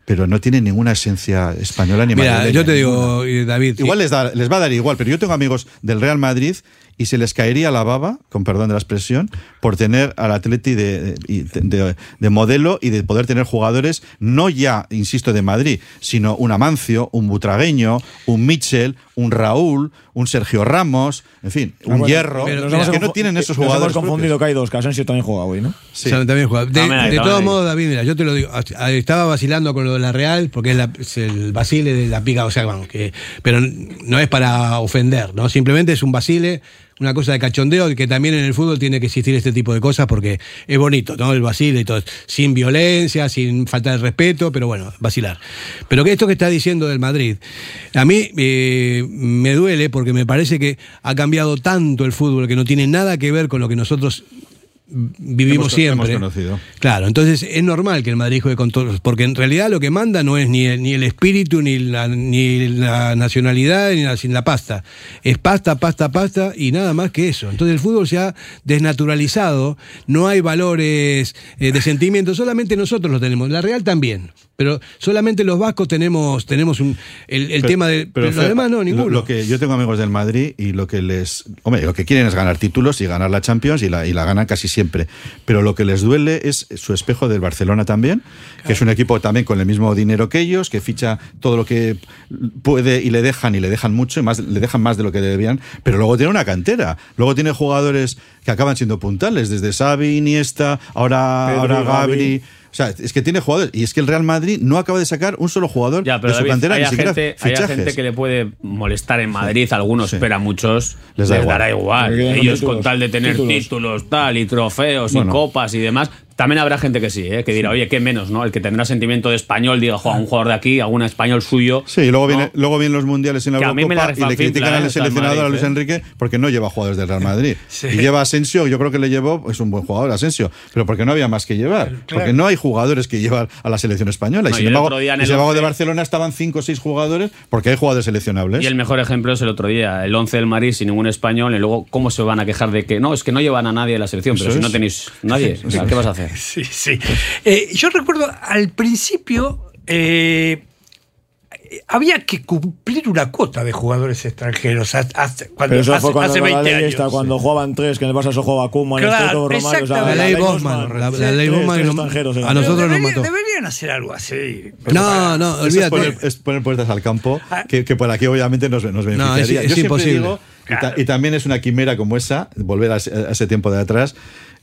pero no tiene ninguna esencia española ni Mira, madrileña, yo te digo, David. Igual les, da- les va a dar igual, pero yo tengo amigos del Real Madrid y se les caería la baba, con perdón de la expresión, por tener al Atleti de, de, de- de modelo y de poder tener jugadores, no ya, insisto, de Madrid, sino un Amancio, un Butragueño, un Mitchell, un Raúl, un Sergio Ramos, en fin, un Ah, bueno, Hierro, pero que nos no tienen esos nos jugadores. hemos confundido que hay dos, que Asensio también juega hoy, ¿no? Sí. O sea, también juega. De, de todos modos, David, mira, yo te lo digo, ah, estaba vacilando con lo de la Real, porque es, la- es el Basile de la pica, o sea, vamos, que, pero no es para ofender, ¿no? Simplemente es un Basile una cosa de cachondeo, que también en el fútbol tiene que existir este tipo de cosas porque es bonito, ¿no? El vacile y todo, sin violencia, sin falta de respeto, pero bueno, vacilar. Pero que esto que está diciendo del Madrid, a mí eh, me duele porque me parece que ha cambiado tanto el fútbol que no tiene nada que ver con lo que nosotros vivimos Hemos- siempre. hemos conocido. Claro, entonces es normal que el Madrid juegue con todos, porque en realidad lo que manda no es ni el, ni el espíritu, ni la, ni la nacionalidad, ni la, sin la pasta. Es pasta, pasta, pasta y nada más que eso. Entonces el fútbol se ha desnaturalizado, no hay valores eh, de sentimiento, solamente nosotros lo tenemos. La Real también, pero solamente los vascos tenemos, tenemos un, el, el Pero- tema de... pero demás no, ninguno. Lo, que yo tengo amigos del Madrid y lo que les. Hombre, lo que quieren es ganar títulos y ganar la Champions y la, y la ganan casi siempre. Pero lo que les duele es su espejo del Barcelona también, que es un equipo también con el mismo dinero que ellos, que ficha todo lo que puede y le dejan y le dejan mucho y más le dejan más de lo que debían, pero luego tiene una cantera. Luego tiene jugadores que acaban siendo puntales, desde Xavi, Iniesta, ahora, Pedri, ahora. O sea, es que tiene jugadores. Y es que el Real Madrid no acaba de sacar un solo jugador Ya, pero de su David, cantera, hay ni siquiera gente, hay fichajes. gente que le puede molestar en Madrid, algunos, pero a muchos Les igual. dará igual. Ellos títulos, con tal de tener títulos. títulos, tal, y trofeos Bueno. y copas y demás. También habrá gente que sí, ¿eh? que dirá, oye, qué menos, ¿no? El que tendrá sentimiento de español, diga, juega un jugador de aquí, algún español suyo. Sí, y luego, ¿no? viene, luego vienen los mundiales en la a Eurocopa y le critican ¿eh? al seleccionador a Luis Madrid, Enrique porque no lleva jugadores del Real Madrid. Y lleva Asensio, yo creo que le llevó, es un buen jugador Asensio, pero porque no había más que llevar. Porque no hay jugadores que llevan a la selección española. Y No, sin y el embargo, otro día en y el sin de 11 Barcelona estaban cinco o seis jugadores porque hay jugadores seleccionables. Y el mejor ejemplo es el otro día, el 11 del Madrid sin ningún español, y luego, ¿cómo se van a quejar de que no, es que no llevan a nadie de la selección? Pero Eso si no tenéis nadie, o sea, ¿qué vas a hacer? Sí, sí. Eh, yo recuerdo al principio eh, había que cumplir una cuota de jugadores extranjeros cuando, Pero eso hace, fue cuando hace la 20 ley años. cuando jugaban tres, que en el Barça solo jugaba Koeman, Claro, Esteto, Romario, o sea, La ley Bosman. La, la ley no- a eran. nosotros nos mató. Deberían hacer algo así. No, no, es olvídate. poner, es poner puertas al campo, que, que por aquí obviamente nos, nos beneficiaría. es- es Yo siempre imposible. digo, y, ta- y también es una quimera como esa, volver a ese tiempo de atrás,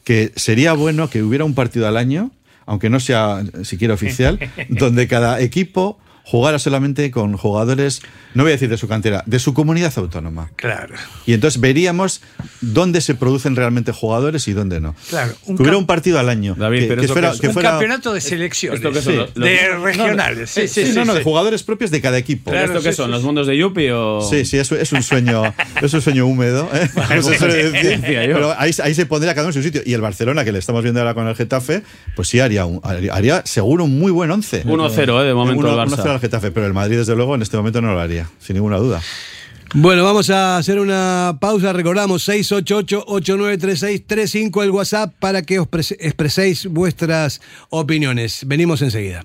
que sería bueno que hubiera un partido al año, aunque no sea siquiera oficial, donde cada equipo jugara solamente con jugadores, no voy a decir de su cantera, de su comunidad autónoma. Claro. Y entonces veríamos dónde se producen realmente jugadores y dónde no. Claro, un que hubiera un partido al año. David, que, pero que eso fuera, que es- que un fuera- campeonato de selecciones. ¿Esto qué son? sí, Los- de los- regionales. Sí, sí, Sí, sí. no, no, sí. de jugadores propios de cada equipo. Claro, ¿Esto qué sí, son? sí. ¿Los mundos de Yupi o...? Sí, sí, es, es un sueño, es un sueño húmedo. ¿eh? Pero ahí, ahí se pondría cada uno en su sitio. Y el Barcelona, que le estamos viendo ahora con el Getafe, pues sí haría, un- haría, haría seguro un muy buen once. 1-0, ¿eh? De momento el Barça. 1-0 al Getafe, pero el Madrid, desde luego, en este momento no lo haría, sin ninguna duda. Bueno, vamos a hacer una pausa. Recordamos 688-893635 el WhatsApp para que os pres- expreséis vuestras opiniones. Venimos enseguida.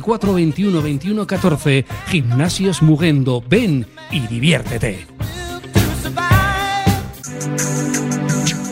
944 21 21 14. Gimnasios Mugendo. Ven y diviértete.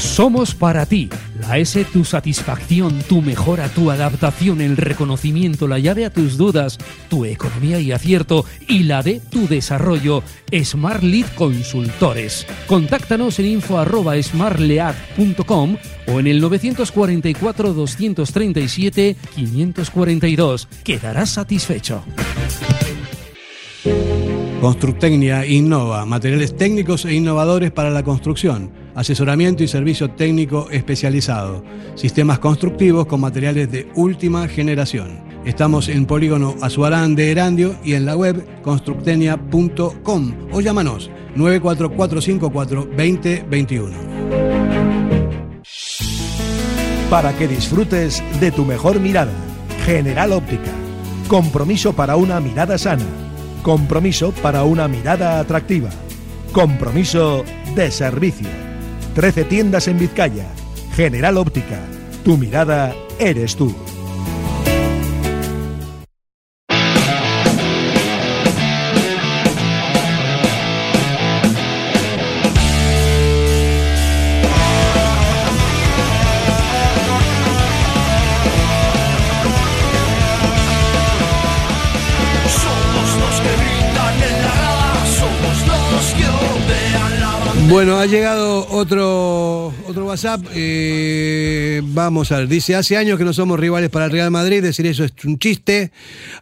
Somos para ti. La S, tu satisfacción, tu mejora, tu adaptación, el reconocimiento, la llave a tus dudas, tu economía y acierto y la de tu desarrollo. Smart Lead Consultores. Contáctanos en info smartlead.com o en el 944-237-542. Quedarás satisfecho. Constructecnia innova, materiales técnicos e innovadores para la construcción, asesoramiento y servicio técnico especializado, sistemas constructivos con materiales de última generación. Estamos en Polígono Azuarán de Erandio y en la web constructenia.com o llámanos 94454 2021. Para que disfrutes de tu mejor mirada. General Óptica. Compromiso para una mirada sana. Compromiso para una mirada atractiva. Compromiso de servicio. 13 tiendas en Vizcaya. General Óptica. Tu mirada eres tú. Bueno, ha llegado otro, otro WhatsApp. eh, vamos a ver. Dice, hace años que no somos rivales para el Real Madrid. Decir eso es un chiste.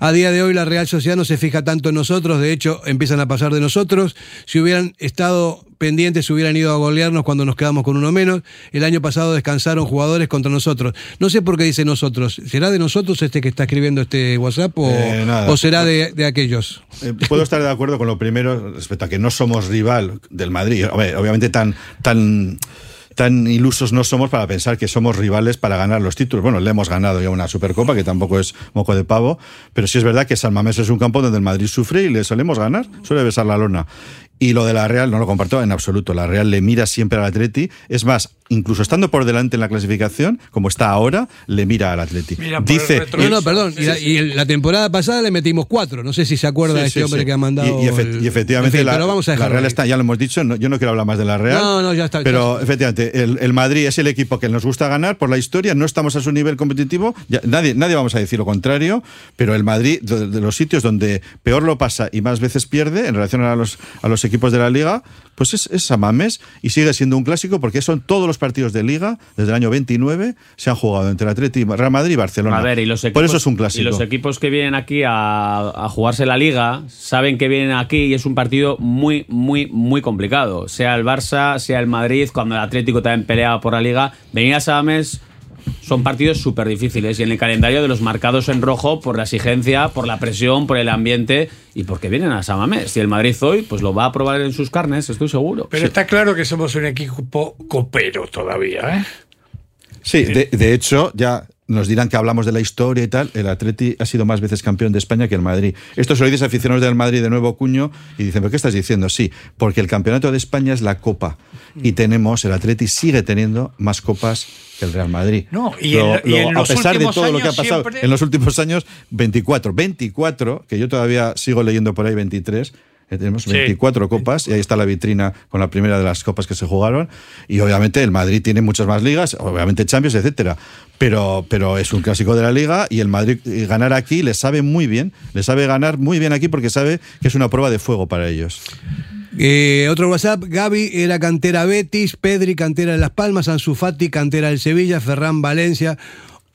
A día de hoy la Real Sociedad no se fija tanto en nosotros. De hecho, empiezan a pasar de nosotros. Si hubieran estado pendientes, se hubieran ido a golearnos cuando nos quedamos con uno menos. El año pasado descansaron jugadores contra nosotros. No sé por qué dice nosotros. ¿Será de nosotros este que está escribiendo este WhatsApp o, Eh, o será de, de aquellos? Eh, puedo estar de acuerdo con lo primero respecto a que no somos rival del Madrid. Obviamente tan tan tan ilusos no somos para pensar que somos rivales para ganar los títulos. Bueno, le hemos ganado ya una Supercopa, que tampoco es moco de pavo, pero sí es verdad que San Mamés es un campo donde el Madrid sufre y le solemos ganar, suele besar la lona. Y lo de la Real no lo comparto en absoluto. La Real le mira siempre al Atleti. Es más, incluso estando por delante en la clasificación, como está ahora, le mira al Atleti. Mira por el Dice, No, no, perdón. Y, la, y el- la temporada pasada le metimos cuatro. No sé si se acuerda Sí, este sí, hombre sí. que ha mandado. Y, y efe- el- y efectivamente, En fin, la, pero vamos a la dejarlo Real ahí. está, ya lo hemos dicho, no- yo no quiero hablar más de la Real. No, no, ya está. Pero efectivamente, el, el Madrid es el equipo que nos gusta ganar por la historia, no estamos a su nivel competitivo, ya- nadie, nadie vamos a decir lo contrario, pero el Madrid, de, de los sitios donde peor lo pasa y más veces pierde en relación a los, a los equipos de la Liga, pues es, es Samames y sigue siendo un clásico porque son todos los partidos de Liga, desde el año 29, se han jugado entre Atleti, Real Madrid y Barcelona. A ver, y los equipos, por eso es un clásico. Y los equipos que vienen aquí a, a jugarse la liga saben que vienen aquí y es un partido muy, muy, muy complicado. Sea el Barça, sea el Madrid, cuando el Atlético también pelea por la liga. Venir a Samames son partidos súper difíciles y en el calendario de los marcados en rojo por la exigencia, por la presión, por el ambiente y porque vienen a Samamés. Si el Madrid hoy, pues lo va a probar en sus carnes, estoy seguro. Pero está claro que somos un equipo copero todavía, ¿eh? Sí, de, de hecho, ya nos dirán que hablamos de la historia y tal. El Atleti ha sido más veces campeón de España que el Madrid. Esto se lo dices aficionados del Madrid de nuevo cuño y dicen, ¿pero qué estás diciendo? Sí, porque el campeonato de España es la Copa y tenemos, el Atleti sigue teniendo más copas que el Real Madrid. No, y en- y en a los pesar de todo lo que ha pasado siempre- en los últimos años, 24. 24, que yo todavía sigo leyendo por ahí 23. Eh, Tenemos Sí. 24 copas y ahí está la vitrina con la primera de las copas que se jugaron. Y obviamente el Madrid tiene muchas más ligas, obviamente Champions, etcétera. Pero, pero es un clásico de la liga y el Madrid eh, ganar aquí le sabe muy bien, le sabe ganar muy bien aquí porque sabe que es una prueba de fuego para ellos. Eh, otro WhatsApp, Gaby era cantera Betis, Pedri cantera de Las Palmas, Ansu Fati cantera del Sevilla, Ferran Valencia.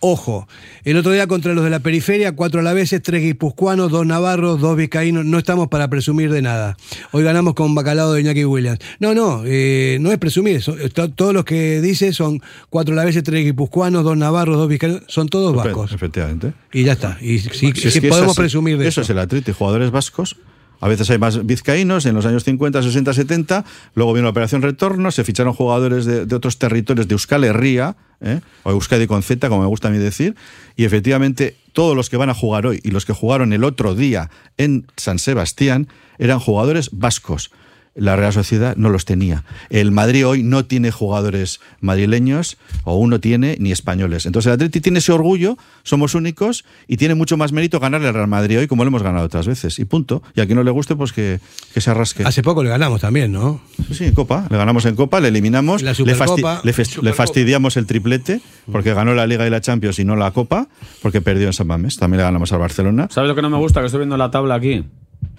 Ojo, el otro día contra los de la periferia, cuatro alaveses, tres guipuzcoanos, dos navarros, dos vizcaínos, no estamos para presumir de nada. Hoy ganamos con bacalao de Iñaki Williams. No, no, eh, no es presumir, son- to- todos los que dice son cuatro alaveses, tres guipuzcoanos, dos navarros, dos vizcaínos, son todos vascos. Efectivamente. Y ya está, y Si es que podemos así. presumir de eso. eso. es el Atleti, jugadores vascos. A veces hay más vizcaínos en los años 50, 60, 70. Luego vino la Operación Retorno, se ficharon jugadores de, otros territorios de Euskal Herria, ¿eh? o Euskadi con Z, como me gusta a mí decir. Y efectivamente, todos los que van a jugar hoy y los que jugaron el otro día en San Sebastián eran jugadores vascos. La Real Sociedad no los tenía. El Madrid hoy no tiene jugadores madrileños, o uno tiene, ni españoles. Entonces el Atleti tiene ese orgullo, somos únicos, y tiene mucho más mérito ganarle al Real Madrid hoy como lo hemos ganado otras veces. Y punto. Y a quien no le guste, pues que, que se arrasque. Hace poco le ganamos también, ¿no? Sí, en Copa. Le ganamos en Copa, le eliminamos, La le, le le fastidiamos el triplete, porque ganó la Liga y la Champions y no la Copa, porque perdió en San Mamés. También le ganamos al Barcelona. ¿Sabes lo que no me gusta? Que estoy viendo la tabla aquí.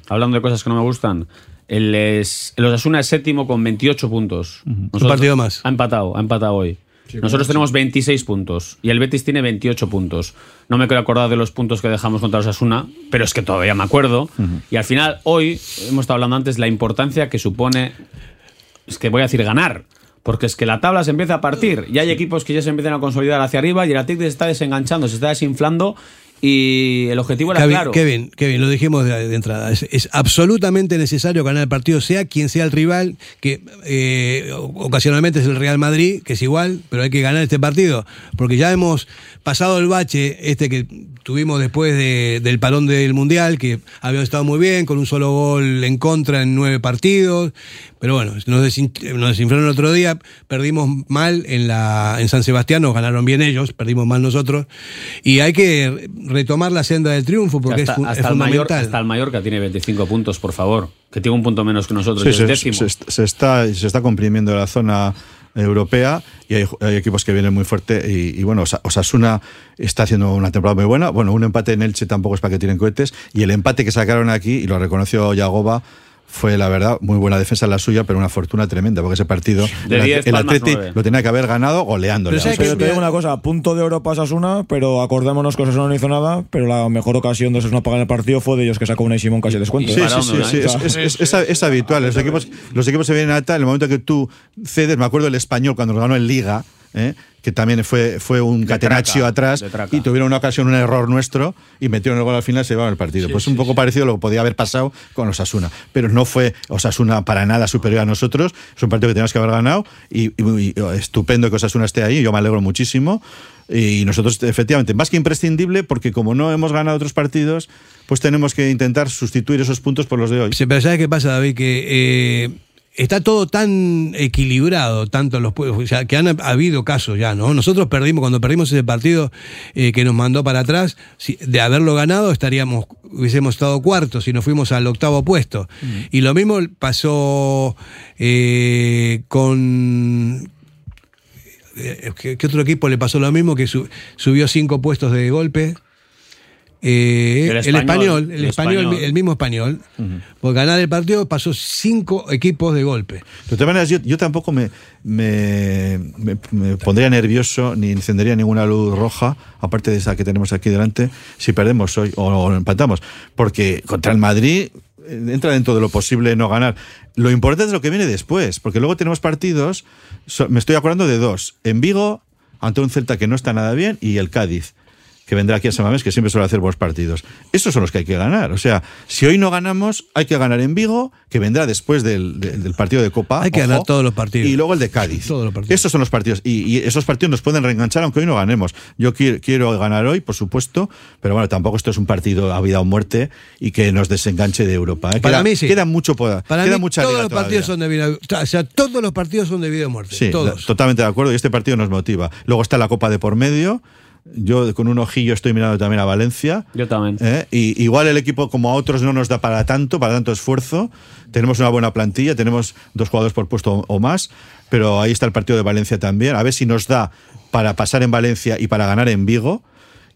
Hablando de cosas que no me gustan. El, es, el Osasuna es séptimo con 28 puntos. Nosotros- partido más. Ha empatado, ha empatado hoy. Nosotros tenemos 26 puntos y el Betis tiene 28 puntos. No me quiero acordar de los puntos que dejamos contra Osasuna, pero es que todavía me acuerdo. Y al final, hoy, hemos estado hablando antes, la importancia que supone, es que voy a decir ganar. Porque es que la tabla se empieza a partir y hay equipos que ya se empiezan a consolidar hacia arriba y el Athletic se está desenganchando, se está desinflando y el objetivo era Kevin, claro. Kevin, Kevin, lo dijimos de, de entrada. Es, es absolutamente necesario ganar el partido, sea quien sea el rival, que eh, ocasionalmente es el Real Madrid, que es igual, pero hay que ganar este partido. Porque ya hemos pasado el bache, este que tuvimos después de- del parón del Mundial, que habíamos estado muy bien, con un solo gol en contra en nueve partidos. Pero bueno, nos, desin- nos desinflaron el otro día, perdimos mal en, la, en San Sebastián, nos ganaron bien ellos, perdimos mal nosotros. Y hay que retomar la senda del triunfo porque hasta, es, hasta es el Mayor- fundamental. hasta el Mallorca tiene 25 puntos, por favor. Que tiene un punto menos que nosotros. Sí, y es se, décimo. se- se está, se está comprimiendo la zona europea y hay, hay equipos que vienen muy fuerte y, y bueno, Osa- Osasuna está haciendo una temporada muy buena. Bueno, un empate en Elche tampoco es para que tiren cohetes y el empate que sacaron aquí, y lo reconoció Yagoba, fue la verdad muy buena defensa la suya, pero una fortuna tremenda porque ese partido De el, 10 el palmas, Atleti lo tenía que haber ganado goleándole. Pero, O sea, te digo una cosa, punto de oro para Sasuna, pero acordémonos que Osasuna no hizo nada, pero la mejor ocasión de Osasuna para ganar el partido fue de ellos que sacó una Simón casi de descuento. Sí, sí, sí, sí, es, es- es- es- es habitual. Los equipos, los equipos se vienen a tal, en el momento que tú cedes, me acuerdo el español cuando lo ganó en Liga, ¿eh? que también fue, fue un catenaccio traca, atrás y tuvieron una ocasión, un error nuestro y metieron el gol al final, se llevaron el partido. pues un poco parecido a lo que podía haber pasado con Osasuna. Pero no fue Osasuna para nada superior a nosotros. Es un partido que teníamos que haber ganado y, y- y estupendo que Osasuna esté ahí. Yo me alegro muchísimo. Y nosotros, efectivamente, más que imprescindible, porque como no hemos ganado otros partidos, pues tenemos que intentar sustituir esos puntos por los de hoy. Sí, pero ¿sabes qué pasa, David? Que eh, está todo tan equilibrado, tanto los pueblos, o sea, que han habido casos ya, ¿no? Nosotros perdimos, cuando perdimos ese partido eh, que nos mandó para atrás, si- de haberlo ganado estaríamos, hubiésemos estado cuartos y nos fuimos al octavo puesto. Y lo mismo pasó eh, con... eh, ¿Qué, qué otro equipo le pasó lo mismo? Que su- subió cinco puestos de golpe. Eh, El el, español, el, el español, español. el mismo español. Por ganar el partido pasó cinco equipos de golpe. De todas maneras, yo, yo tampoco me, me, me- me pondría nervioso ni encendería ninguna luz roja, aparte de esa que tenemos aquí delante, si perdemos hoy o, o empatamos. Porque contra el Madrid eh, entra dentro de lo posible no ganar. Lo importante es lo que viene después, porque luego tenemos partidos, so- me estoy acordando de dos, en Vigo, ante un Celta que no está nada bien, y el Cádiz que vendrá aquí a San Mamés, que siempre suele hacer buenos partidos. Esos son los que hay que ganar. O sea, si hoy no ganamos, hay que ganar en Vigo, que vendrá después del, del- del partido de Copa. Hay que ojo, ganar todos los partidos. Y luego el de Cádiz. Todos los partidos. Esos son los partidos. Y, y esos partidos nos pueden reenganchar aunque hoy no ganemos. Yo quiero, quiero ganar hoy, por supuesto, pero bueno, tampoco esto es un partido a vida o muerte y que nos desenganche de Europa. ¿eh? Para queda, mí sí. Queda mucho poder. Para queda mí mucha todos liga los todavía. partidos son de vida. O sea, todos los partidos son de vida o muerte. Sí, todos. totalmente de acuerdo. Y este partido nos motiva. Luego está la Copa de por medio. Yo con un ojillo estoy mirando también a Valencia. Yo también. ¿eh? Y igual el equipo, como a otros, no nos da para tanto, para tanto esfuerzo. Tenemos una buena plantilla, tenemos dos jugadores por puesto o más, pero ahí está el partido de Valencia también. A ver si nos da para pasar en Valencia y para ganar en Vigo.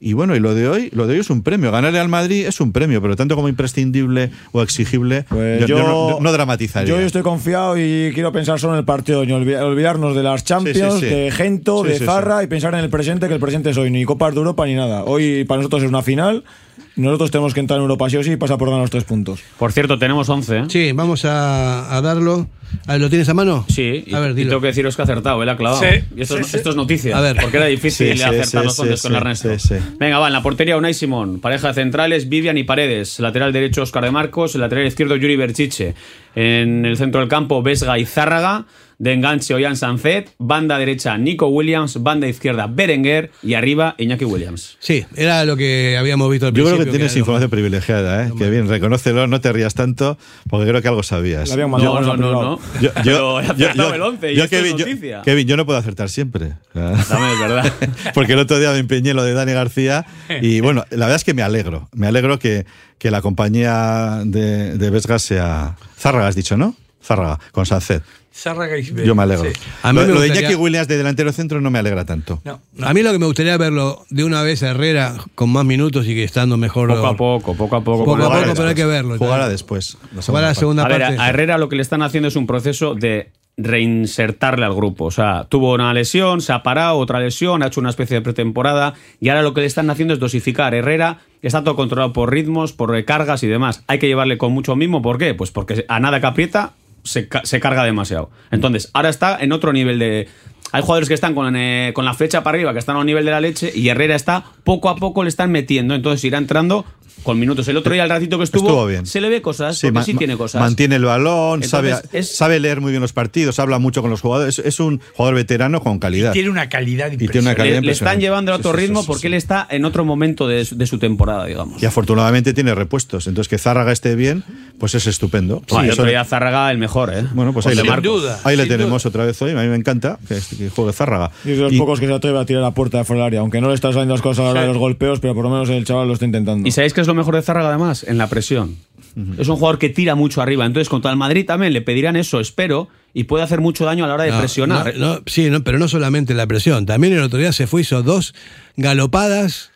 Y bueno, y lo de hoy, lo de hoy es un premio. Ganarle al Madrid es un premio, pero tanto como imprescindible o exigible, Pues yo, yo, yo no, no dramatizaría. Yo hoy estoy confiado y quiero pensar solo en el partido, olvi- olvidarnos de las Champions, Sí, sí, sí. de Gento, de Zarra y pensar en el presente, que el presente es hoy, ni Copas de Europa ni nada. Hoy para nosotros es una final, nosotros tenemos que entrar en Europa sí o sí y pasar por ganar los tres puntos. Por cierto, tenemos 11. ¿eh? Sí, vamos a, a darlo. A ver, ¿Lo tienes a mano? Sí, y, tengo que deciros que ha acertado, él ha clavado. Sí, y esto, sí, es, sí. esto es noticia. A ver. Porque era difícil Sí, sí, acertar sí, los sí, 11 con sí, Ernesto. sí, sí. Venga, va, en la portería Unai Simón. Pareja de centrales, Vivian y Paredes. Lateral derecho, Oscar de Marcos. Lateral izquierdo, Yuri Berchiche. En el centro del campo, Vesga y Zárraga. De enganche Ollán Sanzet, banda derecha Nico Williams, banda izquierda Berenguer y arriba Iñaki Williams. Sí, era lo que habíamos visto al Yo principio. creo que tienes información privilegiada, ¿eh? Que bien, reconócelo, no te rías tanto, porque creo que algo sabías. Habían No, mandado no, a no, no. Yo, Pero he acertado el once y yo, esto es Kevin, yo- noticia. Kevin, yo no puedo acertar siempre. Dame, es verdad. Porque el otro día me empeñé en lo de Dani García y bueno, la verdad es que me alegro. Me alegro que, que la compañía de, de Vesgas sea. Zárraga, has dicho, ¿no? Zárraga, con Sancet. Yo me alegro. Sí. A mí lo, me lo de gustaría- Iñaki Williams de delantero centro no me alegra tanto. No, A mí lo que me gustaría verlo de una vez a Herrera con más minutos y que estando mejor. Poco a poco, poco a poco. Poco a poco, pero hay que verlo. Jugará después. la Jugar la segunda A ver, parte. a a Herrera lo que le están haciendo es un proceso de reinsertarle al grupo. O sea, tuvo una lesión, se ha parado, otra lesión, ha hecho una especie de pretemporada y ahora lo que le están haciendo es dosificar. Herrera está todo controlado por ritmos, por recargas y demás. Hay que llevarle con mucho mimo. ¿Por qué? Pues porque a nada que aprieta se, ca- se carga demasiado. Entonces, ahora está en otro nivel de... Hay jugadores que están con, eh, con la flecha para arriba, que están a un nivel de la leche, y Herrera está, poco a poco le están metiendo, entonces irá entrando con minutos. El otro día, el ratito que estuvo, Estuvo bien. se le ve cosas, Sí, porque sí tiene cosas. Mantiene el balón, Entonces, sabe, es- sabe leer muy bien los partidos, habla mucho con los jugadores. Es, es un jugador veterano con calidad. Tiene una calidad tiene una impresionante. calidad le, le están impresionante. llevando a otro sí, ritmo sí, porque sí. él está en otro momento de, su- de su temporada, digamos. Y afortunadamente tiene repuestos. Entonces, que Zárraga esté bien, pues es estupendo. Sí, el otro día Zárraga el mejor, ¿eh? Bueno, pues ahí, le, duda, ahí le tenemos otra vez hoy. A mí me encanta que, que juegue Zárraga. Y es de los Y- pocos que se atreve a tirar la puerta de fuera del área, aunque no le está saliendo las cosas a la hora de los golpeos, pero por lo menos el chaval lo está intentando. ¿Y sabéis es lo mejor de Zárraga además? En la presión. Es un jugador que tira mucho arriba. Entonces, contra el Madrid también le pedirán eso, espero, y puede hacer mucho daño a la hora de No, presionar. no, no, sí, no, pero no solamente la presión. También el otro día se fue, hizo dos galopadas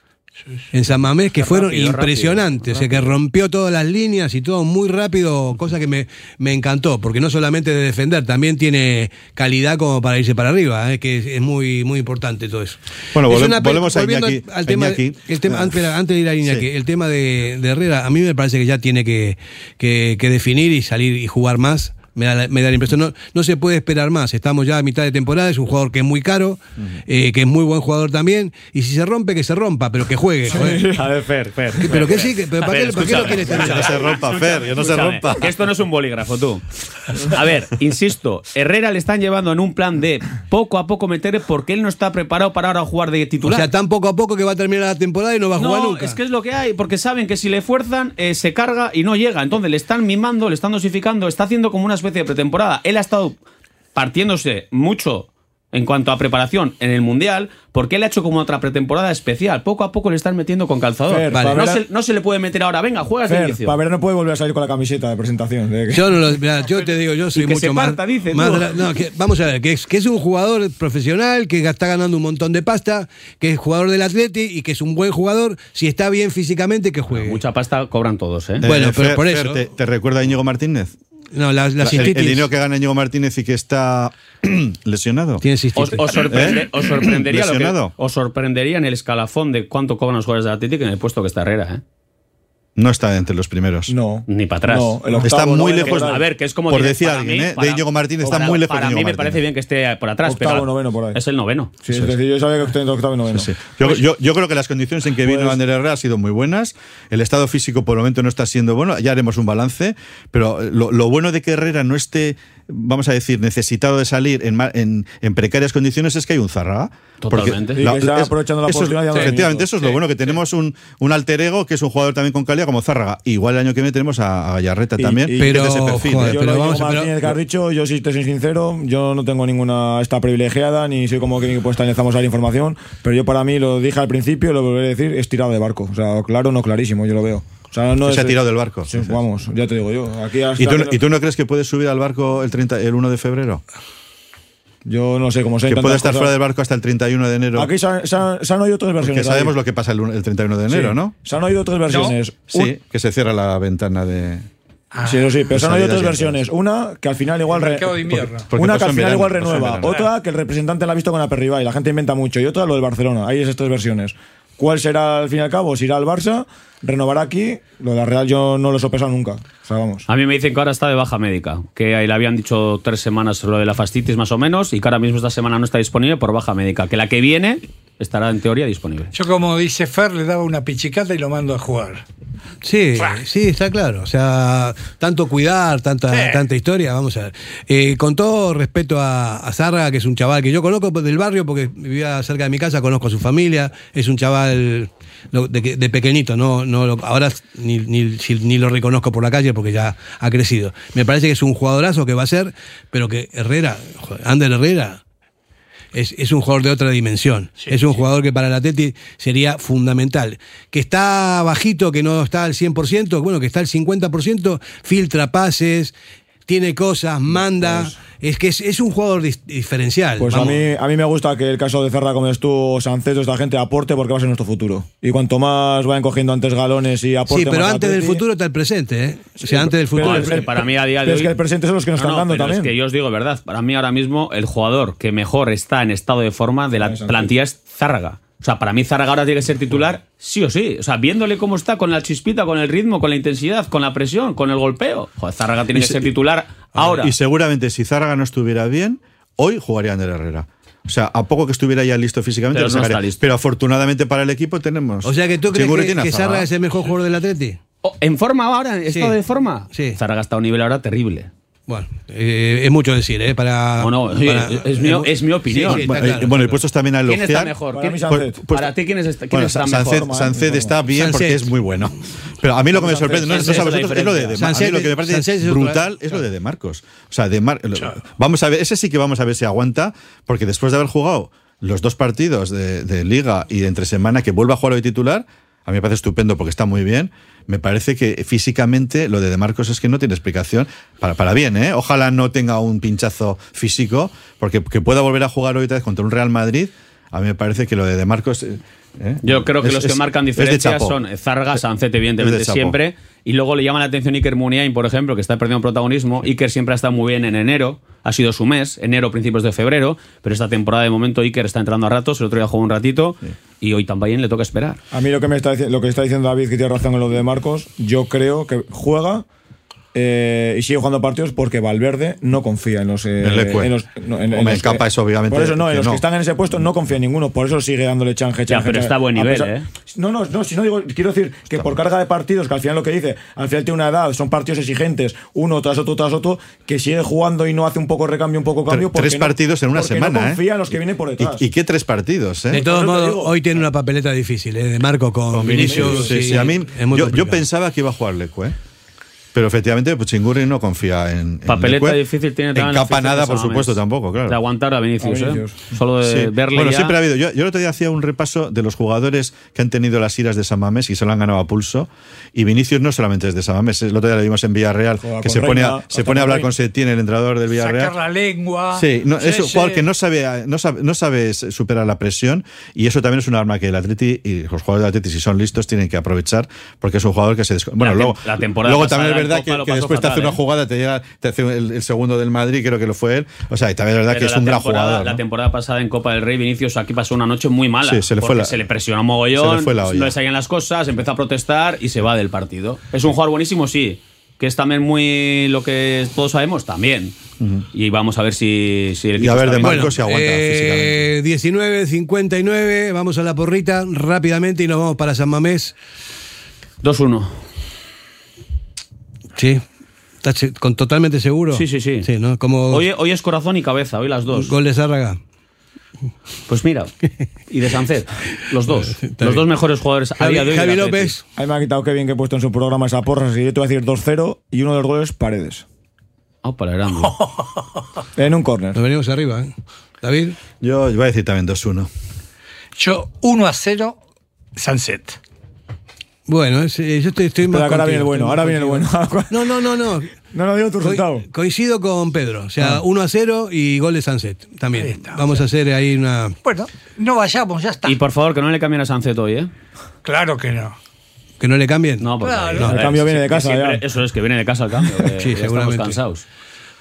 en San Mamés que fueron Rápido, impresionantes. O sea, que rompió todas las líneas y todo muy rápido, cosa que me, me encantó. Porque no solamente de defender, también tiene calidad como para irse para arriba, eh, que es, es muy, muy importante todo eso. Bueno, Es volve- volvemos a Iñaki- al tema, Iñaki. el tema Ah. antes, antes de ir a Iñaki, Sí. el tema de, de Herrera, a mí me parece que ya tiene que, que- que definir y salir y jugar más. Me da, la- me da la impresión, no, no se puede esperar más. Estamos ya a mitad de temporada, es un jugador que es muy caro, eh, que es muy buen jugador también. Y si se rompe, que se rompa, pero que juegue. joder. A ver, Fer, Fer. ¿Qué- pero que sí, que- pero ¿para qué- para qué lo quieres tener? Que no se rompa, Fer, que no se rompa. que esto no es un bolígrafo, tú. A ver, insisto, Herrera le están llevando en un plan de poco a poco meter porque él no está preparado para ahora jugar de O titular. sea, tan poco a poco que va a terminar la temporada y no va a jugar no, nunca. es que es lo que hay, porque saben que si le fuerzan, eh, se carga y no llega. Entonces le están mimando, le están dosificando, está haciendo como una especie de pretemporada. Él ha estado partiéndose mucho en cuanto a preparación en el Mundial, porque él ha hecho como otra pretemporada especial. Poco a poco le están metiendo con calzador. Fer, Vale. no, se, no se le puede meter ahora, venga, juegas de Fer, inicio. para ver no puede volver a salir con la camiseta de presentación. de que- Yo, no lo- mirá, yo te digo, yo soy que mucho se más. parta, dice, más tú. dra- no, que- vamos a ver, que es, que es un jugador profesional, que está ganando un montón de pasta, que es jugador del Atleti y que es un buen jugador. Si está bien físicamente, que juegue. Mucha pasta cobran todos, ¿eh? Bueno, Eh, pero Fer, por Fer, eso. ¿te, te recuerda a Íñigo Martínez? No, el, dinero que gana Íñigo Martínez y que está lesionado. Tiene Os, cistitis. os sorprende- ¿Eh? os sorprendería lo que- os sorprendería en el escalafón de cuánto cobran los jugadores de Atlético en el puesto que está Herrera, ¿eh? No está entre los primeros. No. Ni para atrás. No, el Está muy noveno, lejos. A ver, que es como Por decir para alguien, mí, ¿eh? De Íñigo Martínez está para- muy lejos de Para mí me parece bien que esté por atrás, Octavo, pero noveno, por ahí. es el noveno. Sí, es decir, yo sabía que usted entre octavo y noveno. Sí. Yo, yo- yo creo que las condiciones en que vino Pues- Ander Herrera han sido muy buenas. El estado físico por el momento no está siendo bueno. Ya haremos un balance. Pero lo, lo bueno de que Herrera no esté, vamos a decir, necesitado de salir en, en, en precarias condiciones es que hay un Zárraga. Porque Totalmente. Está aprovechando la eso es- oportunidad dando Efectivamente, eso es lo bueno, que tenemos un, un alter ego que es un jugador también con calidad como Zárraga. Igual el año que viene tenemos a, a Gallarreta Y- también. y- que Pero, ese perfil, joder, ¿eh? Yo pero vamos a- pero- que has dicho, yo si te soy sincero, yo no tengo ninguna esta privilegiada, ni soy como que pues analizamos la información, pero yo para mí lo dije al principio, lo volveré a decir, es tirado de barco. O sea, claro, no clarísimo, yo lo veo. O sea, no Que es, se ha tirado del barco. Sí, vamos, ya te digo yo. Aquí hasta ¿Y tú, que no- ¿Y tú no crees que puedes subir al barco el, 30, el 1 de febrero? Yo no sé cómo sé. Que puede estar cosas. fuera del barco hasta el 31 de enero. Aquí se han, se han- se han oído tres versiones. Porque sabemos ahí. lo que pasa el, un- el 31 de enero, Sí. ¿no? Se han oído tres versiones. Sí, que se cierra la ventana de. Sí, eso sí, pero de se han oído salidas tres y versiones. Una que al final igual. re-. Porque una que al final verano, igual renueva. Otra que el representante la ha visto con Aperriba y la gente inventa mucho. Y otra lo del Barcelona. Hay esas tres versiones. ¿Cuál será al fin y al cabo? Si irá al Barça, renovará aquí. Lo de la Real yo no lo he sopesado nunca. O sea, vamos. A mí me dicen que ahora está de baja médica, que ahí le habían dicho tres semanas lo de la fastitis más o menos y que ahora mismo esta semana no está disponible por baja médica, que la que viene estará en teoría disponible. Yo, como dice Fer, le daba una pichicata y lo mando a jugar. Sí, sí, está claro. O sea, tanto cuidar, tanta, Sí. tanta historia, vamos a ver. Eh, con todo respeto a, a Zarra, que es un chaval que yo conozco del barrio porque vivía cerca de mi casa, conozco a su familia, es un chaval lo- de, que- de pequeñito, no, no lo- ahora ni, ni, ni lo reconozco por la calle porque ya ha crecido. Me parece que es un jugadorazo que va a ser, pero que Herrera, Ander Herrera, es, es un jugador de otra dimensión. es un jugador que para el Atleti sería fundamental. Que está bajito, que no está al 100%, bueno, que está al 50%, filtra pases, tiene cosas, manda. es que es, es un jugador diferencial. Pues a mí, a mí me gusta que el caso de Ferra, como tú, Sanceto, esta gente aporte porque va a ser nuestro futuro. Y cuanto más vayan cogiendo antes galones y aporte Sí, pero más antes del futuro está el presente, ¿eh? O sea, antes del pero futuro. es que para mí a día de hoy. es que el presente son los que nos No, están no, dando pero también. Es que yo os digo verdad. Para mí ahora mismo el jugador que mejor está en estado de forma de la plantilla es Zárraga. O sea, para mí Zárraga ahora tiene que ser titular sí o sí. O sea, viéndole cómo está con la chispita, con el ritmo, con la intensidad, con la presión, con el golpeo. Joder, Zárraga tiene Y que se- ser titular ahora. Y seguramente si Zárraga no estuviera bien, hoy jugaría Ander Herrera. O sea, a poco que estuviera ya listo físicamente, Pero no está listo. Pero afortunadamente para el equipo tenemos. O sea, que tú crees que, que es el mejor jugador del Atleti. Oh, ¿En forma ahora? ¿En estado Sí. de forma? Sí. Zárraga está a un nivel ahora terrible. Bueno, eh, es mucho decir, ¿eh? Para, Bueno, oye, para- es mi- es mi opinión. Sí, sí, Bueno, y- claro. bueno, y puestos también a ¿Quién elogiar. está mejor? Para ¿Quién- Sancet. Pues- para ti, ¿quién, es esta- quién Bueno, está Sancet, mejor? Sancet está bien Sancet. porque es muy bueno. Pero a mí lo que me sorprende, no, no sé a es la vosotros, es lo de, de a mí lo que me parece otra- brutal es lo de De Marcos. O sea, de Mar- lo- vamos a ver, ese sí que vamos a ver si aguanta, porque después de haber jugado los dos partidos de, de Liga y de entre semana, que vuelva a jugar hoy titular, a mí me parece estupendo porque está muy bien. Me parece que físicamente lo de De Marcos es que no tiene explicación. Para, para bien, ¿eh? Ojalá no tenga un pinchazo físico, porque que pueda volver a jugar hoy otra vez contra un Real Madrid. A mí me parece que lo de De Marcos. eh, ¿eh? Yo creo que Es- los que es- marcan diferencias son Zarga, Sancet, evidentemente, siempre. Y luego le llama la atención Iker Muniain, por ejemplo, que está perdiendo protagonismo. Iker siempre ha estado muy bien en enero, ha sido su mes, enero, principios de febrero. Pero esta temporada, de momento, Iker está entrando a ratos. El otro día jugó un ratito. Y hoy también le toca esperar. A mí lo que me está lo que está diciendo David, que tiene razón en lo de Marcos, yo creo que juega eh, y sigue jugando partidos porque Valverde no confía en los. eh, En los- no, en- en los que- es obviamente Por eso no, en los no. que están en ese puesto no confía en ninguno, por eso sigue dándole chanje, Ya, chanje. pero chanje. está a buen nivel, ¿eh? No, no, no, si no digo, quiero decir que por carga de partidos, que al final lo que dice, al final tiene una edad, son partidos exigentes, uno tras otro tras otro, que sigue jugando y no hace un poco recambio, un poco cambio. Porque tres no- partidos en una semana, No ¿eh? confía en los que vienen por detrás. ¿Y, y qué tres partidos, De ¿eh? todos eso te modos, hoy tiene una papeleta difícil, ¿eh? De Marco con, Vinicius. Sí, y sí, a mí, yo, yo pensaba que iba a jugar Leque, ¿eh? Pero efectivamente, pues Chingurri no confía en. en Papeleta Leque. difícil tiene En también la capa nada, por Samamés. supuesto, tampoco, claro. De aguantar a Vinicius, A ¿eh? Vinicius. Solo de Sí. verle Bueno, ya- siempre ha habido. Yo, yo el otro día hacía un repaso de los jugadores que han tenido las iras de San Mamés y se lo han ganado a pulso. Y Vinicius no solamente es de San Mamés. El otro día lo vimos en Villarreal, Juega que se pone, Reina, a, se pone a hablar Reina. con Setién, el entrenador del Villarreal. Sacar la lengua. Sí, no, es un jugador que no sabe, no, sabe, no sabe superar la presión y eso también es un arma que el Atleti y los jugadores del Atleti, si son listos, tienen que aprovechar porque es un jugador que se... Bueno, La luego, la temporada luego pasada también en verdad Copa que, después te hace una ¿eh? jugada, te, llega, te hace el, el segundo del Madrid, creo que lo fue él. O sea, y también es verdad Pero que es un gran jugador. La ¿no? temporada pasada en Copa del Rey, Vinicius aquí pasó una noche muy mala. Sí, se le fue la- se le presionó mogollón, se le fue la olla. no le salían las cosas, empezó a protestar y se va del partido. Es un jugador buenísimo, sí. Que es también muy lo que todos sabemos, también. Y vamos a ver si, si el Y equipo a ver de. Marcos si aguanta físicamente. Eh, 19, 59, vamos a la porrita rápidamente y nos vamos para San Mamés. 2-1. Sí. ¿Estás con, totalmente seguro? Sí, sí, sí. Sí, ¿no? Como Hoy, hoy es corazón y cabeza, hoy las dos. gol de Zárraga. Pues mira, y de Sancet, los dos. Está los bien. dos mejores jugadores a Javi, día de hoy. Javi. López. A mí me ha quitado Kevin que he puesto en su programa esa porra, así que yo te voy a decir 2-0 y uno de los goles Paredes. Ah, para grande. En un córner. Nos venimos arriba, ¿eh? David. Yo voy a decir también 2-1. Yo 1 a 0, Sunset. Bueno, es- eh, yo estoy, estoy más ahora contigo, viene el bueno, ahora viene el bueno. No, no, no, no. No, no digo tu Co- resultado. coincido con Pedro. O sea, 1 a 0 y gol de Sunset Ahí también. está. Vamos a hacer ahí una. Bueno, no vayamos, ya está. Y por favor, que no le cambien a Sancet hoy, ¿eh? Claro que no. Que no le cambien. No, porque Claro. El cambio viene de casa, siempre- ya. Eso es, que viene de casa el cambio. que Sí, ya seguramente. Estamos cansados.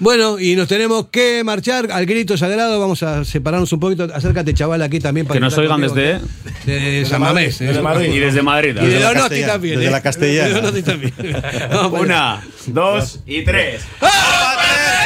Bueno, y nos tenemos que marchar al grito sagrado. Vamos a separarnos un poquito. Acércate, chaval, aquí también. para Que nos oigan desde- ¿eh? De San Mamés. ¿eh? Desde Madrid. Y desde Madrid. Y de Desde la Donosti Castellana, también. desde ¿eh? la Castellana. Una, dos y tres. ¡Vamos, tres!